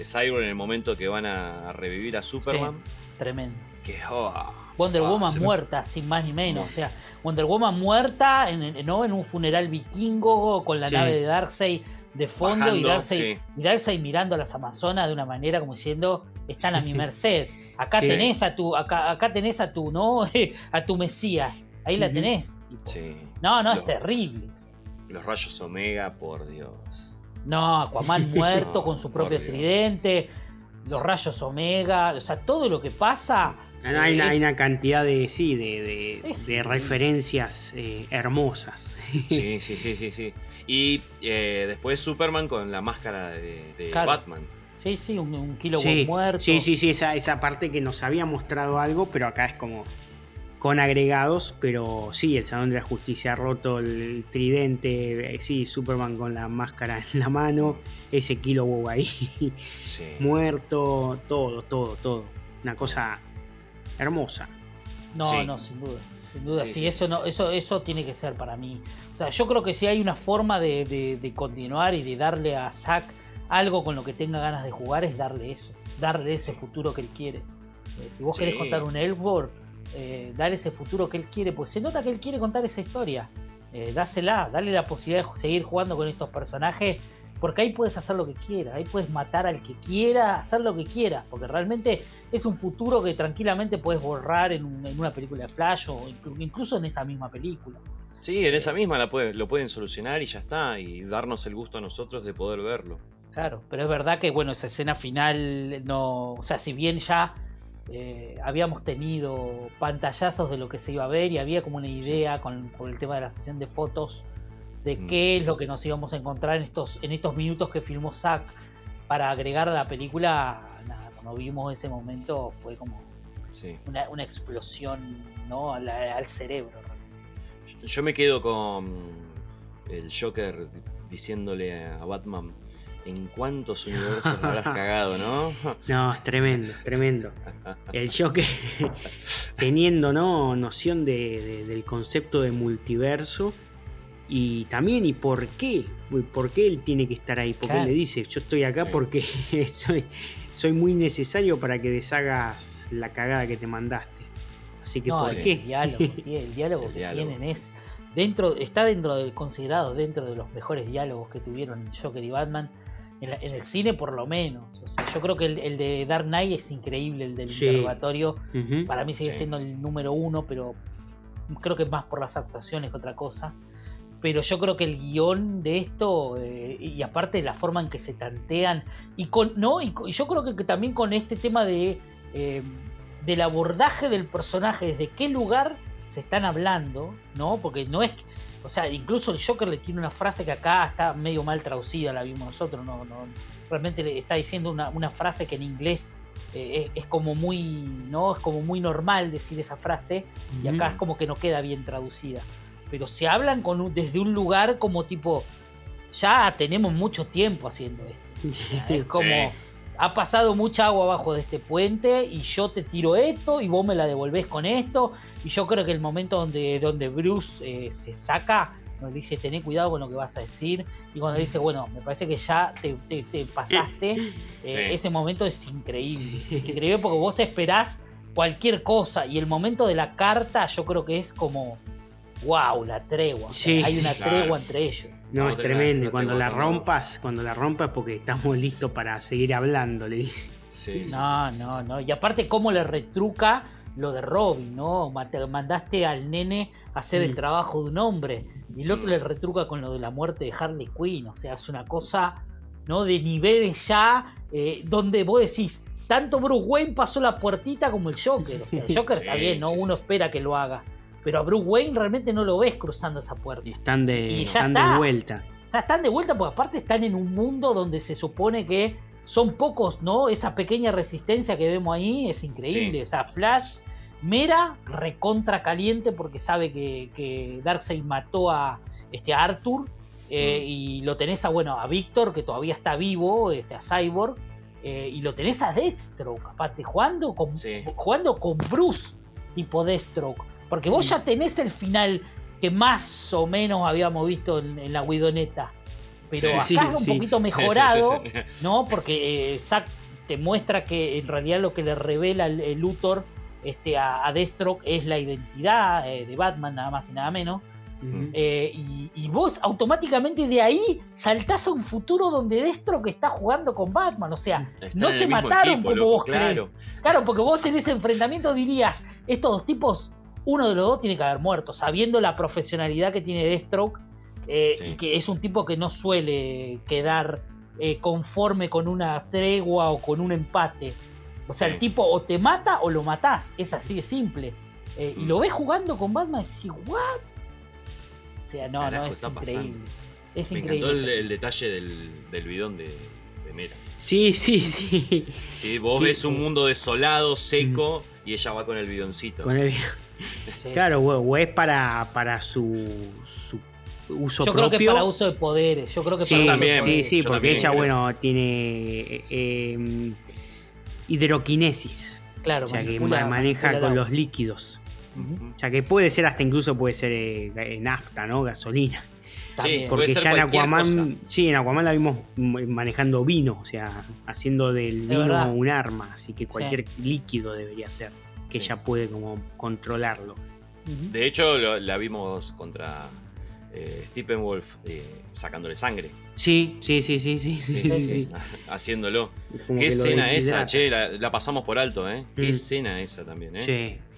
de Cyborg en el momento que van a, revivir a Superman. tremendo. Que, oh, Wonder ah, Woman muerta, sin más ni menos. O sea, Wonder Woman muerta en, ¿no? en un funeral vikingo con la nave de Darkseid de fondo y, Darkseid, mirando a las Amazonas de una manera como diciendo, están a mi merced. Acá tenés a tu, acá, acá, tenés a tu, ¿no? a tu Mesías. Ahí la tenés. No, no, es terrible. Los rayos Omega, por Dios. No, Aquaman muerto con su propio tridente. Los rayos Omega. O sea, todo lo que pasa hay una, cantidad de, sí, de, de, referencias eh, hermosas. Sí, sí, sí, sí, sí. Y eh, después Superman con la máscara de, Batman. Sí, sí, un, kilo sí, muerto. Sí, sí, sí, esa, esa parte que nos había mostrado algo, pero acá es como con agregados, pero sí, el Salón de la Justicia roto, el tridente, eh, sí, Superman con la máscara en la mano, ese kilo ahí muerto, todo, todo, todo. Una cosa hermosa. No, no, sin duda. Sin duda, sí, eso no, eso, eso tiene que ser para mí. O sea, yo creo que si hay una forma de, continuar y de darle a Zack algo con lo que tenga ganas de jugar, es darle eso, darle ese futuro que él quiere. Eh, si vos querés contar un Elfborn, eh, dar ese futuro que él quiere, pues se nota que él quiere contar esa historia. Eh, dásela, dale la posibilidad de seguir jugando con estos personajes porque ahí puedes hacer lo que quieras, ahí puedes matar al que quiera, hacer lo que quieras, porque realmente es un futuro que tranquilamente puedes borrar en, una película de Flash o incluso en esa misma película. Sí, en esa misma la lo pueden solucionar y ya está, y darnos el gusto a nosotros de poder verlo. Claro, pero es verdad que bueno, esa escena final no, o sea, si bien ya eh, habíamos tenido pantallazos de lo que se iba a ver y había como una idea con, por el tema de la sesión de fotos de mm. qué es lo que nos íbamos a encontrar en estos, en estos minutos que filmó Zack para agregar a la película. Nada, cuando vimos ese momento fue como una, explosión ¿no? al, cerebro. Yo me quedo con el Joker diciéndole a Batman en cuántos universos lo habrás cagado, ¿no? No, es tremendo, tremendo. El Joker teniendo ¿no? noción del concepto de multiverso y también, ¿y por qué? ¿Por qué él tiene que estar ahí? Porque él le dice, yo estoy acá porque soy, soy muy necesario para que deshagas la cagada que te mandaste. Así que, ¿por qué? El diálogo, el diálogo que tienen es. Dentro, está dentro del considerado dentro de los mejores diálogos que tuvieron Joker y Batman. En, el cine por lo menos. yo creo que el, de Dark Knight es increíble, el del interrogatorio. Para mí sigue siendo el número uno, pero creo que más por las actuaciones que otra cosa. pero yo creo que el guion de esto, eh, y aparte la forma en que se tantean, y con, ¿no? Y, yo creo que, también con este tema de eh, del abordaje del personaje, desde qué lugar se están hablando, ¿no? Porque no es. O sea, incluso el Joker le tiene una frase que acá está medio mal traducida, la vimos nosotros, no, no realmente le está diciendo una, una frase que en inglés eh, es, como muy, ¿no? Es como muy normal decir esa frase y acá es como que no queda bien traducida. Pero se hablan con desde un lugar como tipo, ya tenemos mucho tiempo haciendo esto. Es como, ha pasado mucha agua abajo de este puente y yo te tiro esto y vos me la devolvés con esto. Y yo creo que el momento donde, donde Bruce eh, se saca nos dice, tené cuidado con lo que vas a decir. Y cuando dice, bueno, me parece que ya te, pasaste, eh, ese momento es increíble. increíble porque vos esperás cualquier cosa. Y el momento de la carta, yo creo que es como, wow, la tregua. hay una tregua entre ellos. No, es tremendo. cuando la rompas, cuando la rompas, porque estamos listos para seguir hablando, le dice. no, no, no. Y aparte, cómo le retruca lo de Robin, ¿no? Mandaste al nene a hacer el mm. trabajo de un hombre. Y el otro le retruca con lo de la muerte de Harley Quinn. O sea, es una cosa, ¿no? De niveles ya, eh, donde vos decís, tanto Bruce Wayne pasó la puertita como el Joker. O sea, el Joker está bien, ¿no? Uno espera que lo haga. Pero a Bruce Wayne realmente no lo ves cruzando esa puerta. están de, están de vuelta. O sea, están de vuelta porque aparte están en un mundo donde se supone que son pocos, ¿no? Esa pequeña resistencia que vemos ahí es increíble. O sea, Flash Mera recontra caliente porque sabe que, que Darkseid mató a, este, Arthur. Eh, mm. Y lo tenés a, bueno, a Víctor, que todavía está vivo, este, a Cyborg. Eh, y lo tenés a Deathstroke, aparte, jugando con, jugando con Bruce, tipo Deathstroke. Porque vos ya tenés el final que más o menos habíamos visto en, la Widoneta. Pero acá es un poquito mejorado, ¿no? Porque eh, Zack te muestra que en realidad lo que le revela el Luthor este, a, a Deathstroke es la identidad eh, de Batman, nada más y nada menos. Eh, y, vos automáticamente de ahí saltás a un futuro donde Deathstroke está jugando con Batman. O sea, no se mataron como vos claro. crees. Claro, porque vos en ese enfrentamiento dirías, estos dos tipos, uno de los dos tiene que haber muerto, sabiendo la profesionalidad que tiene Deathstroke. Eh, y que es un tipo que no suele quedar conforme con una tregua o con un empate. O sea, el tipo o te mata o lo matás. Es así de simple. Eh, y lo mm. ves jugando con Batman y decís, ¿what? O sea, no, no, es increíble. Es Me increíble. encantó el, detalle del, bidón de, Mera. Sí, sí, sí. Sí, vos ves un mundo desolado, seco, mm. Y ella va con el bidoncito. Con el Claro, o es para, para su, su uso Yo creo que para uso de poderes. Yo creo que sí, para también, Sí, sí, porque ella, bueno, tiene. Eh, em, hidroquinesis. Claro, o sea que maneja con los líquidos. O sea que puede ser hasta incluso puede ser eh, nafta, ¿no? Gasolina. Sí, porque ya en Aquaman, sí, en Aquaman la vimos manejando vino, o sea, haciendo del vino un arma, así que cualquier líquido debería ser, que ella puede como controlarlo. De hecho, la vimos contra eh, Steppenwolf eh, sacándole sangre. Sí, sí, sí, sí, sí, sí, haciéndolo. Qué escena esa, che, la, pasamos por alto, ¿eh? Qué mm. escena esa también, ¿eh? Sí.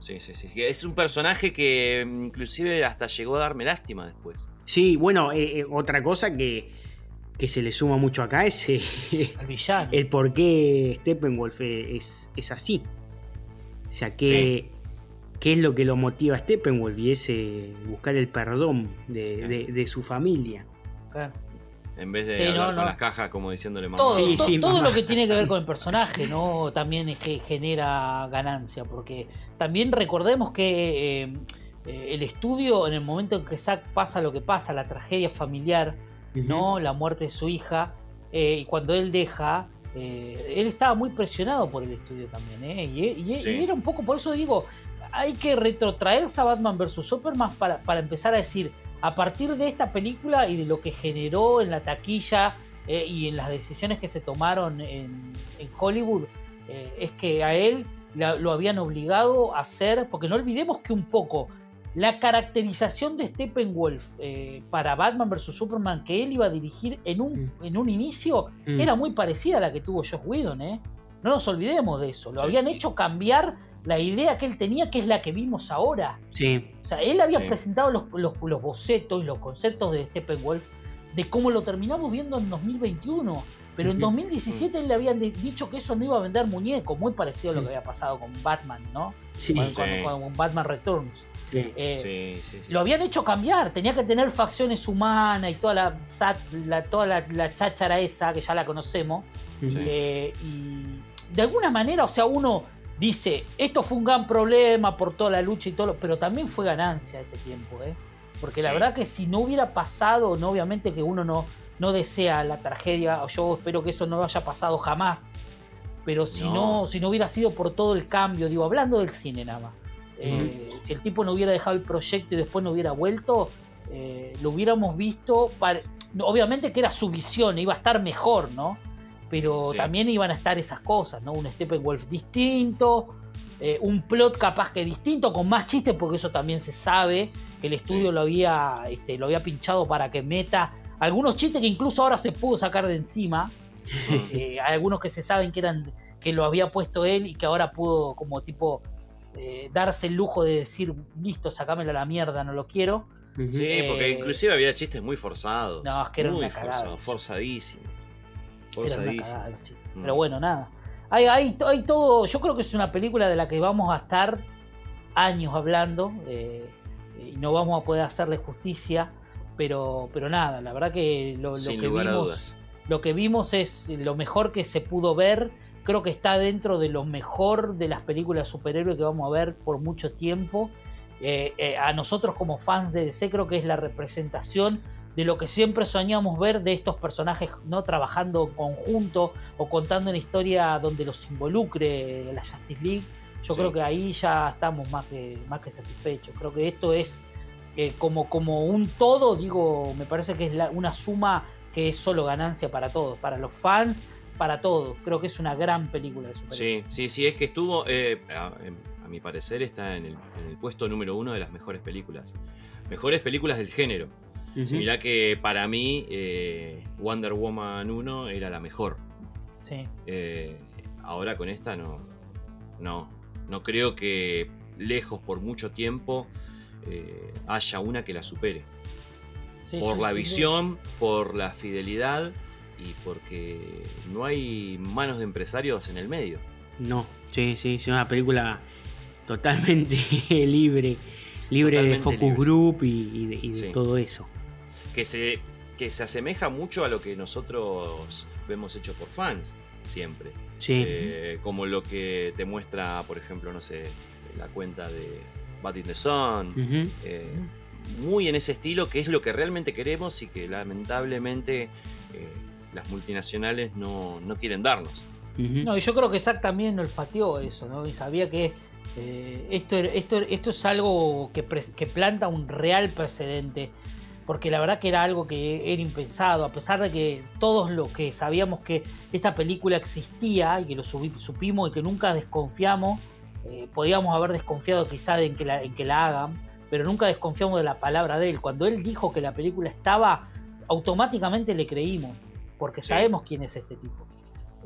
Sí, sí, sí. Es un personaje que mm, inclusive hasta llegó a darme lástima después. Sí, bueno, eh, otra cosa que, que se le suma mucho acá es el, villano. el por qué Steppenwolf es, es así. O sea, que qué es lo que lo motiva a Steppenwolf y es eh, buscar el perdón de, su familia. En vez de hablar con las cajas como diciéndole mamá. Todo, todo lo que tiene que ver con el personaje, ¿no? También es que genera ganancia. Porque también recordemos que eh, eh, el estudio, en el momento en que Zack pasa lo que pasa, la tragedia familiar, ¿no? La muerte de su hija, y cuando él deja. él estaba muy presionado por el estudio también, y, era un poco, por eso digo, hay que retrotraerse a Batman vs. Superman para, empezar a decir, a partir de esta película y de lo que generó en la taquilla eh, y en las decisiones que se tomaron en, Hollywood, eh, es que a él lo habían obligado a hacer, porque no olvidemos que un poco la caracterización de Steppenwolf eh, para Batman vs. Superman que él iba a dirigir en un, mm. en un inicio mm. era muy parecida a la que tuvo Josh Whedon, ¿eh? No nos olvidemos de eso. Lo habían hecho cambiar la idea que él tenía, que es la que vimos ahora. Sí. O sea, él había Sí. presentado los, los, los bocetos y los conceptos de Steppenwolf de cómo lo terminamos viendo en 2021. Pero en Ujú. 2017 él le habían dicho que eso no iba a vender muñecos, muy parecido a lo que había pasado con Batman, ¿no? Sí. Con, Sí. con- con Batman Returns. sí. Eh, Sí, sí, sí. Lo habían hecho cambiar, tenía que tener facciones humanas y toda la, la- toda la, la cháchara esa que ya la conocemos. Eh, y de alguna manera, o sea, uno dice, esto fue un gran problema por toda la lucha y todo, lo- pero también fue ganancia este tiempo, ¿eh? Porque la Sí. verdad que si no hubiera pasado, no, obviamente que uno no, no desea la tragedia, o yo espero que eso no haya pasado jamás, pero si no. No. si no hubiera sido por todo el cambio, digo, hablando del cine nada más, eh, si el tipo no hubiera dejado el proyecto y después no hubiera vuelto, eh, lo hubiéramos visto, para- obviamente que era su visión, iba a estar mejor, ¿no? Pero Sí. también iban a estar esas cosas, ¿no? Un Steppenwolf distinto, eh, un plot capaz que distinto, con más chistes, porque eso también se sabe, que el estudio Sí. lo, había, este, lo había pinchado para que meta algunos chistes que incluso ahora se pudo sacar de encima. Eh, hay algunos que se saben que eran que lo había puesto él y que ahora pudo como tipo eh, darse el lujo de decir listo sacámelo a la mierda no lo quiero. Sí, porque Eh, inclusive había chistes muy forzados. No, es que era muy una cagada. forzados, forzadísimos. Era una Forzadísimos. cagada. Mm. pero bueno nada hay, hay, to- hay todo yo creo que es una película de la que vamos a estar años hablando eh, y no vamos a poder hacerle justicia pero pero nada la verdad que lo, lo Sin que lugar a vimos dudas. lo que vimos es lo mejor que se pudo ver. Creo que está dentro de lo mejor de las películas superhéroes que vamos a ver por mucho tiempo. Eh, eh, a nosotros como fans de DC creo que es la representación de lo que siempre soñamos ver de estos personajes no trabajando en conjunto o contando una historia donde los involucre la Justice League. Yo Sí. creo que ahí ya estamos más que, más que satisfechos. Creo que esto es eh, como, como un todo, digo, me parece que es la- una suma que es solo ganancia para todos, para los fans, para todos. Creo que es una gran película de superhéroes. Sí, sí, sí, es que estuvo, eh, a, a mi parecer, está en el, en el puesto número uno de las mejores películas. Mejores películas del género. Ujú. Mirá que para mí eh, Wonder Woman 1 era la mejor. Sí. Eh, ahora con esta no, no, no creo que lejos por mucho tiempo eh, haya una que la supere. Sí, por sí, la visión, por la fidelidad y porque no hay manos de empresarios en el medio. No, sí, sí, es una película totalmente libre, libre de focus libre. group y, y de, y de Sí. todo eso. Que se, que se asemeja mucho a lo que nosotros vemos hecho por fans siempre. Sí, Eh, como lo que te muestra, por ejemplo, no sé, la cuenta de Bat in the Sun. Eh, muy en ese estilo, que es lo que realmente queremos y que lamentablemente eh, las multinacionales no, no quieren darnos. No, y yo creo que Zack también olfateó eso, ¿no? Y sabía que eh, esto, esto, esto es algo que, pre- que planta un real precedente. Porque la verdad que era algo que era impensado, a pesar de que todos lo que sabíamos que esta película existía y que lo subi- supimos y que nunca desconfiamos, eh, podíamos haber desconfiado quizá de en que, la, en que la hagan, pero nunca desconfiamos de la palabra de él. Cuando él dijo que la película estaba, automáticamente le creímos, porque Sí. sabemos quién es este tipo.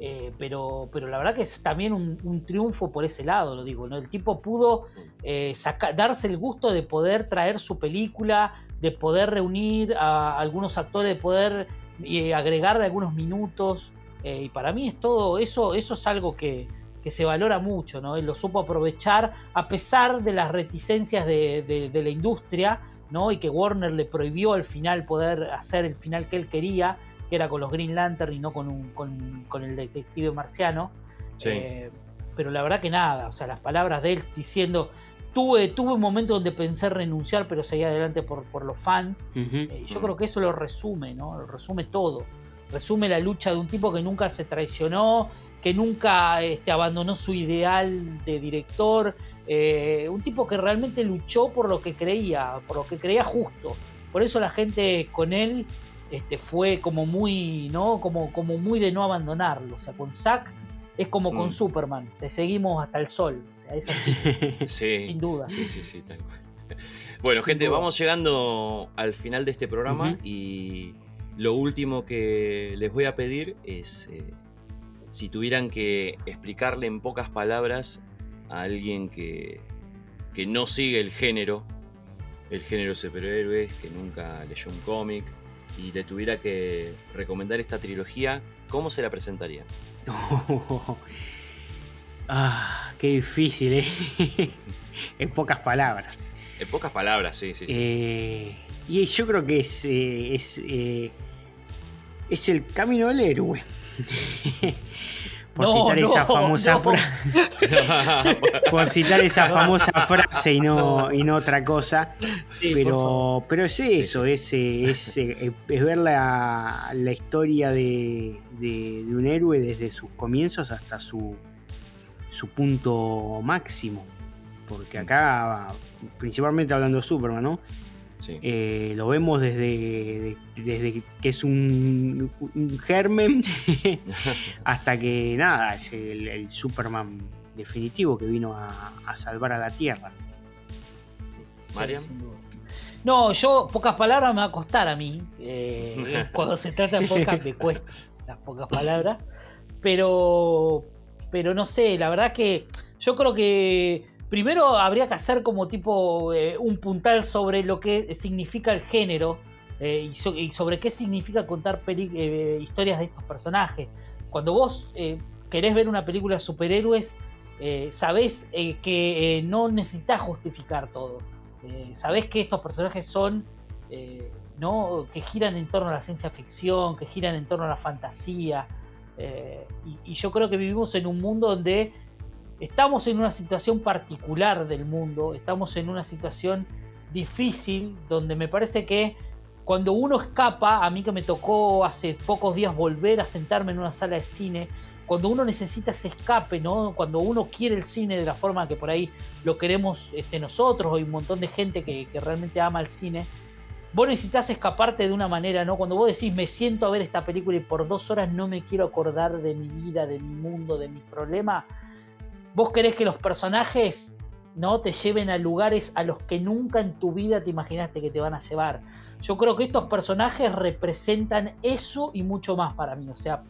Eh, pero, pero la verdad que es también un, un triunfo por ese lado, lo digo, ¿no? El tipo pudo eh, saca- darse el gusto de poder traer su película, de poder reunir a algunos actores, de poder eh, agregarle algunos minutos. eh, y para mí es todo, eso, eso es algo que, que se valora mucho, ¿no? Él lo supo aprovechar a pesar de las reticencias de, de- de la industria, ¿no? Y que Warner le prohibió al final poder hacer el final que él quería, que era con los Green Lantern y no con, un, con, con el detective marciano. Sí. Eh, pero la verdad que nada, o sea, las palabras de él diciendo, tuve, tuve un momento donde pensé renunciar, pero seguí adelante por, por los fans. Eh, yo creo que eso lo resume, ¿no? Lo resume todo. Resume la lucha de un tipo que nunca se traicionó, que nunca este, abandonó su ideal de director, eh, un tipo que realmente luchó por lo que creía, por lo que creía justo. Por eso la gente con él este, fue como muy, ¿no? Como, como muy de no abandonarlo. O sea, con Zack es como con Mm. Superman, te seguimos hasta el sol. O sea, es así, Sí, sin duda. sí, sí, sí, tal cual. Bueno, gente, vamos llegando al final de este programa y lo último que les voy a pedir es eh, si tuvieran que explicarle en pocas palabras a alguien que, que no sigue el género, el género superhéroes, que nunca leyó un cómic, y le tuviera que recomendar esta trilogía, ¿cómo se la presentaría? ah, qué difícil, ¿eh? en pocas palabras. En pocas palabras, sí, sí, sí. Eh, y yo creo que es, eh, es, eh, es el camino del héroe. por citar esa famosa frase. por citar esa famosa frase y no, y no otra cosa. pero, pero es eso, es, es, es ver la, la historia de, de, un héroe desde sus comienzos hasta su, su punto máximo. Porque acá, principalmente hablando de Superman, ¿no? Eh, lo vemos desde, desde que es un, germen hasta que nada, es el, Superman definitivo que vino a, salvar a la Tierra. Mariam. No, yo, pocas palabras me va a costar a mí. Eh, cuando se trata de pocas me cuesta las pocas palabras. Pero, pero no sé, la verdad que yo creo que primero habría que hacer como tipo eh, un puntal sobre lo que significa el género eh, y, sobre qué significa contar eh, historias de estos personajes. Cuando vos querés ver una película de superhéroes, sabés que no necesitas justificar todo. sabés que estos personajes son, ¿no? que giran en torno a la ciencia ficción, que giran en torno a la fantasía. y yo creo que vivimos en un mundo donde estamos en una situación particular del mundo, estamos en una situación difícil donde me parece que cuando uno escapa, a mí que me tocó hace pocos días volver a sentarme en una sala de cine, cuando uno necesita ese escape, ¿no? Cuando uno quiere el cine de la forma que por ahí lo queremos este, nosotros, hay un montón de gente que, que, realmente ama el cine, vos necesitas escaparte de una manera, ¿no? Cuando vos decís, me siento a ver esta película y por dos horas no me quiero acordar de mi vida, de mi mundo, de mis problemas, vos querés que los personajes no te lleven a lugares a los que nunca en tu vida te imaginaste que te van a llevar. Yo creo que estos personajes representan eso y mucho más para mí. O sea,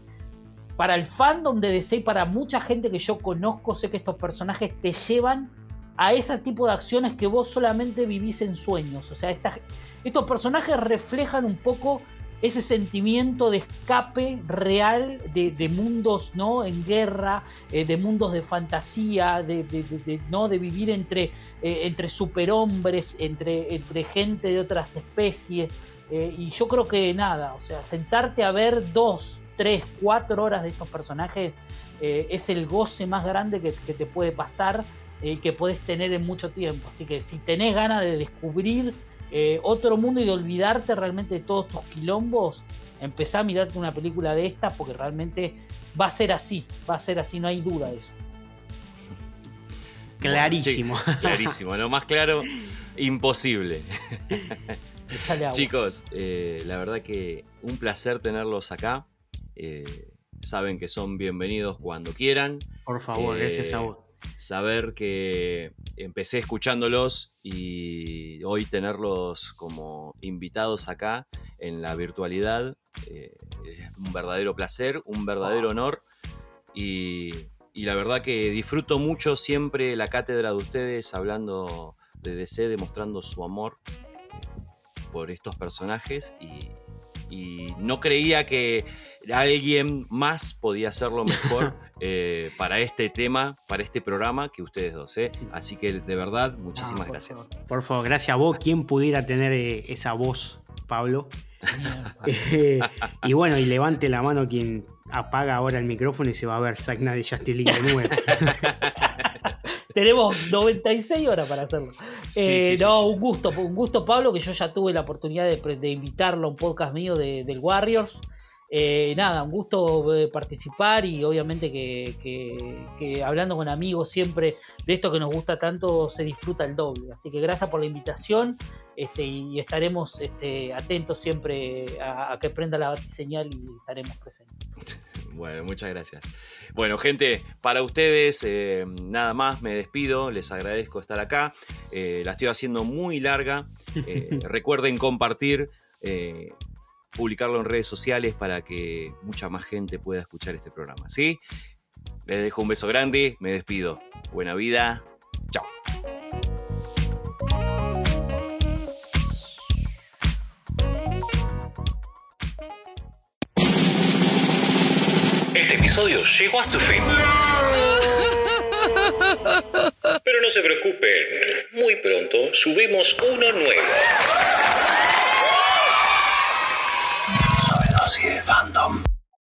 para el fandom de DC y para mucha gente que yo conozco, sé que estos personajes te llevan a ese tipo de acciones que vos solamente vivís en sueños. O sea, estos personajes reflejan un poco ese sentimiento de escape real de, mundos ¿no? en guerra, eh, de mundos de fantasía, de, ¿no? de vivir entre, eh, entre superhombres, entre, entre gente de otras especies. Eh, y yo creo que nada, o sea, sentarte a ver dos, tres, cuatro horas de estos personajes es el goce más grande que, que te puede pasar y que puedes tener en mucho tiempo. Así que si tenés ganas de descubrir eh, otro mundo y de olvidarte realmente de todos tus quilombos, empezá a mirarte una película de esta porque realmente va a ser así, va a ser así, no hay duda de eso. Clarísimo. clarísimo, lo más claro, imposible. Chicos, eh, la verdad que un placer tenerlos acá. Eh, saben que son bienvenidos cuando quieran. Por favor, gracias a vos saber que empecé escuchándolos y hoy tenerlos como invitados acá en la virtualidad eh, es un verdadero placer, un verdadero honor y, la verdad que disfruto mucho siempre la cátedra de ustedes hablando de DC, demostrando su amor eh, por estos personajes y, y no creía que alguien más podía hacerlo mejor eh, para este tema, para este programa, que ustedes dos. ¿eh? Así que de verdad, muchísimas gracias. Por favor, gracias a vos. ¿Quién pudiera tener eh, esa voz, Pablo? Eh, y bueno, y levante la mano quien apaga ahora el micrófono y se va a ver Zack de Justice League de nuevo. Tenemos 96 horas para hacerlo. Eh, no, un gusto, un gusto, Pablo, que yo ya tuve la oportunidad de, invitarlo a un podcast mío de, del Warriors. Eh, nada, un gusto eh, participar y obviamente que, hablando con amigos siempre de esto que nos gusta tanto se disfruta el doble. Así que gracias por la invitación este, y estaremos este, atentos siempre a, que prenda la señal y estaremos presentes. Bueno, muchas gracias. Bueno, gente, para ustedes eh, nada más, me despido, les agradezco estar acá. la estoy haciendo muy larga. recuerden compartir publicarlo en redes sociales para que mucha más gente pueda escuchar este programa. ¿sí? Les dejo un beso grande, me despido. Buena vida. Chao. Este episodio llegó a su fin. Pero no se preocupen, muy pronto subimos uno nuevo. Fandom.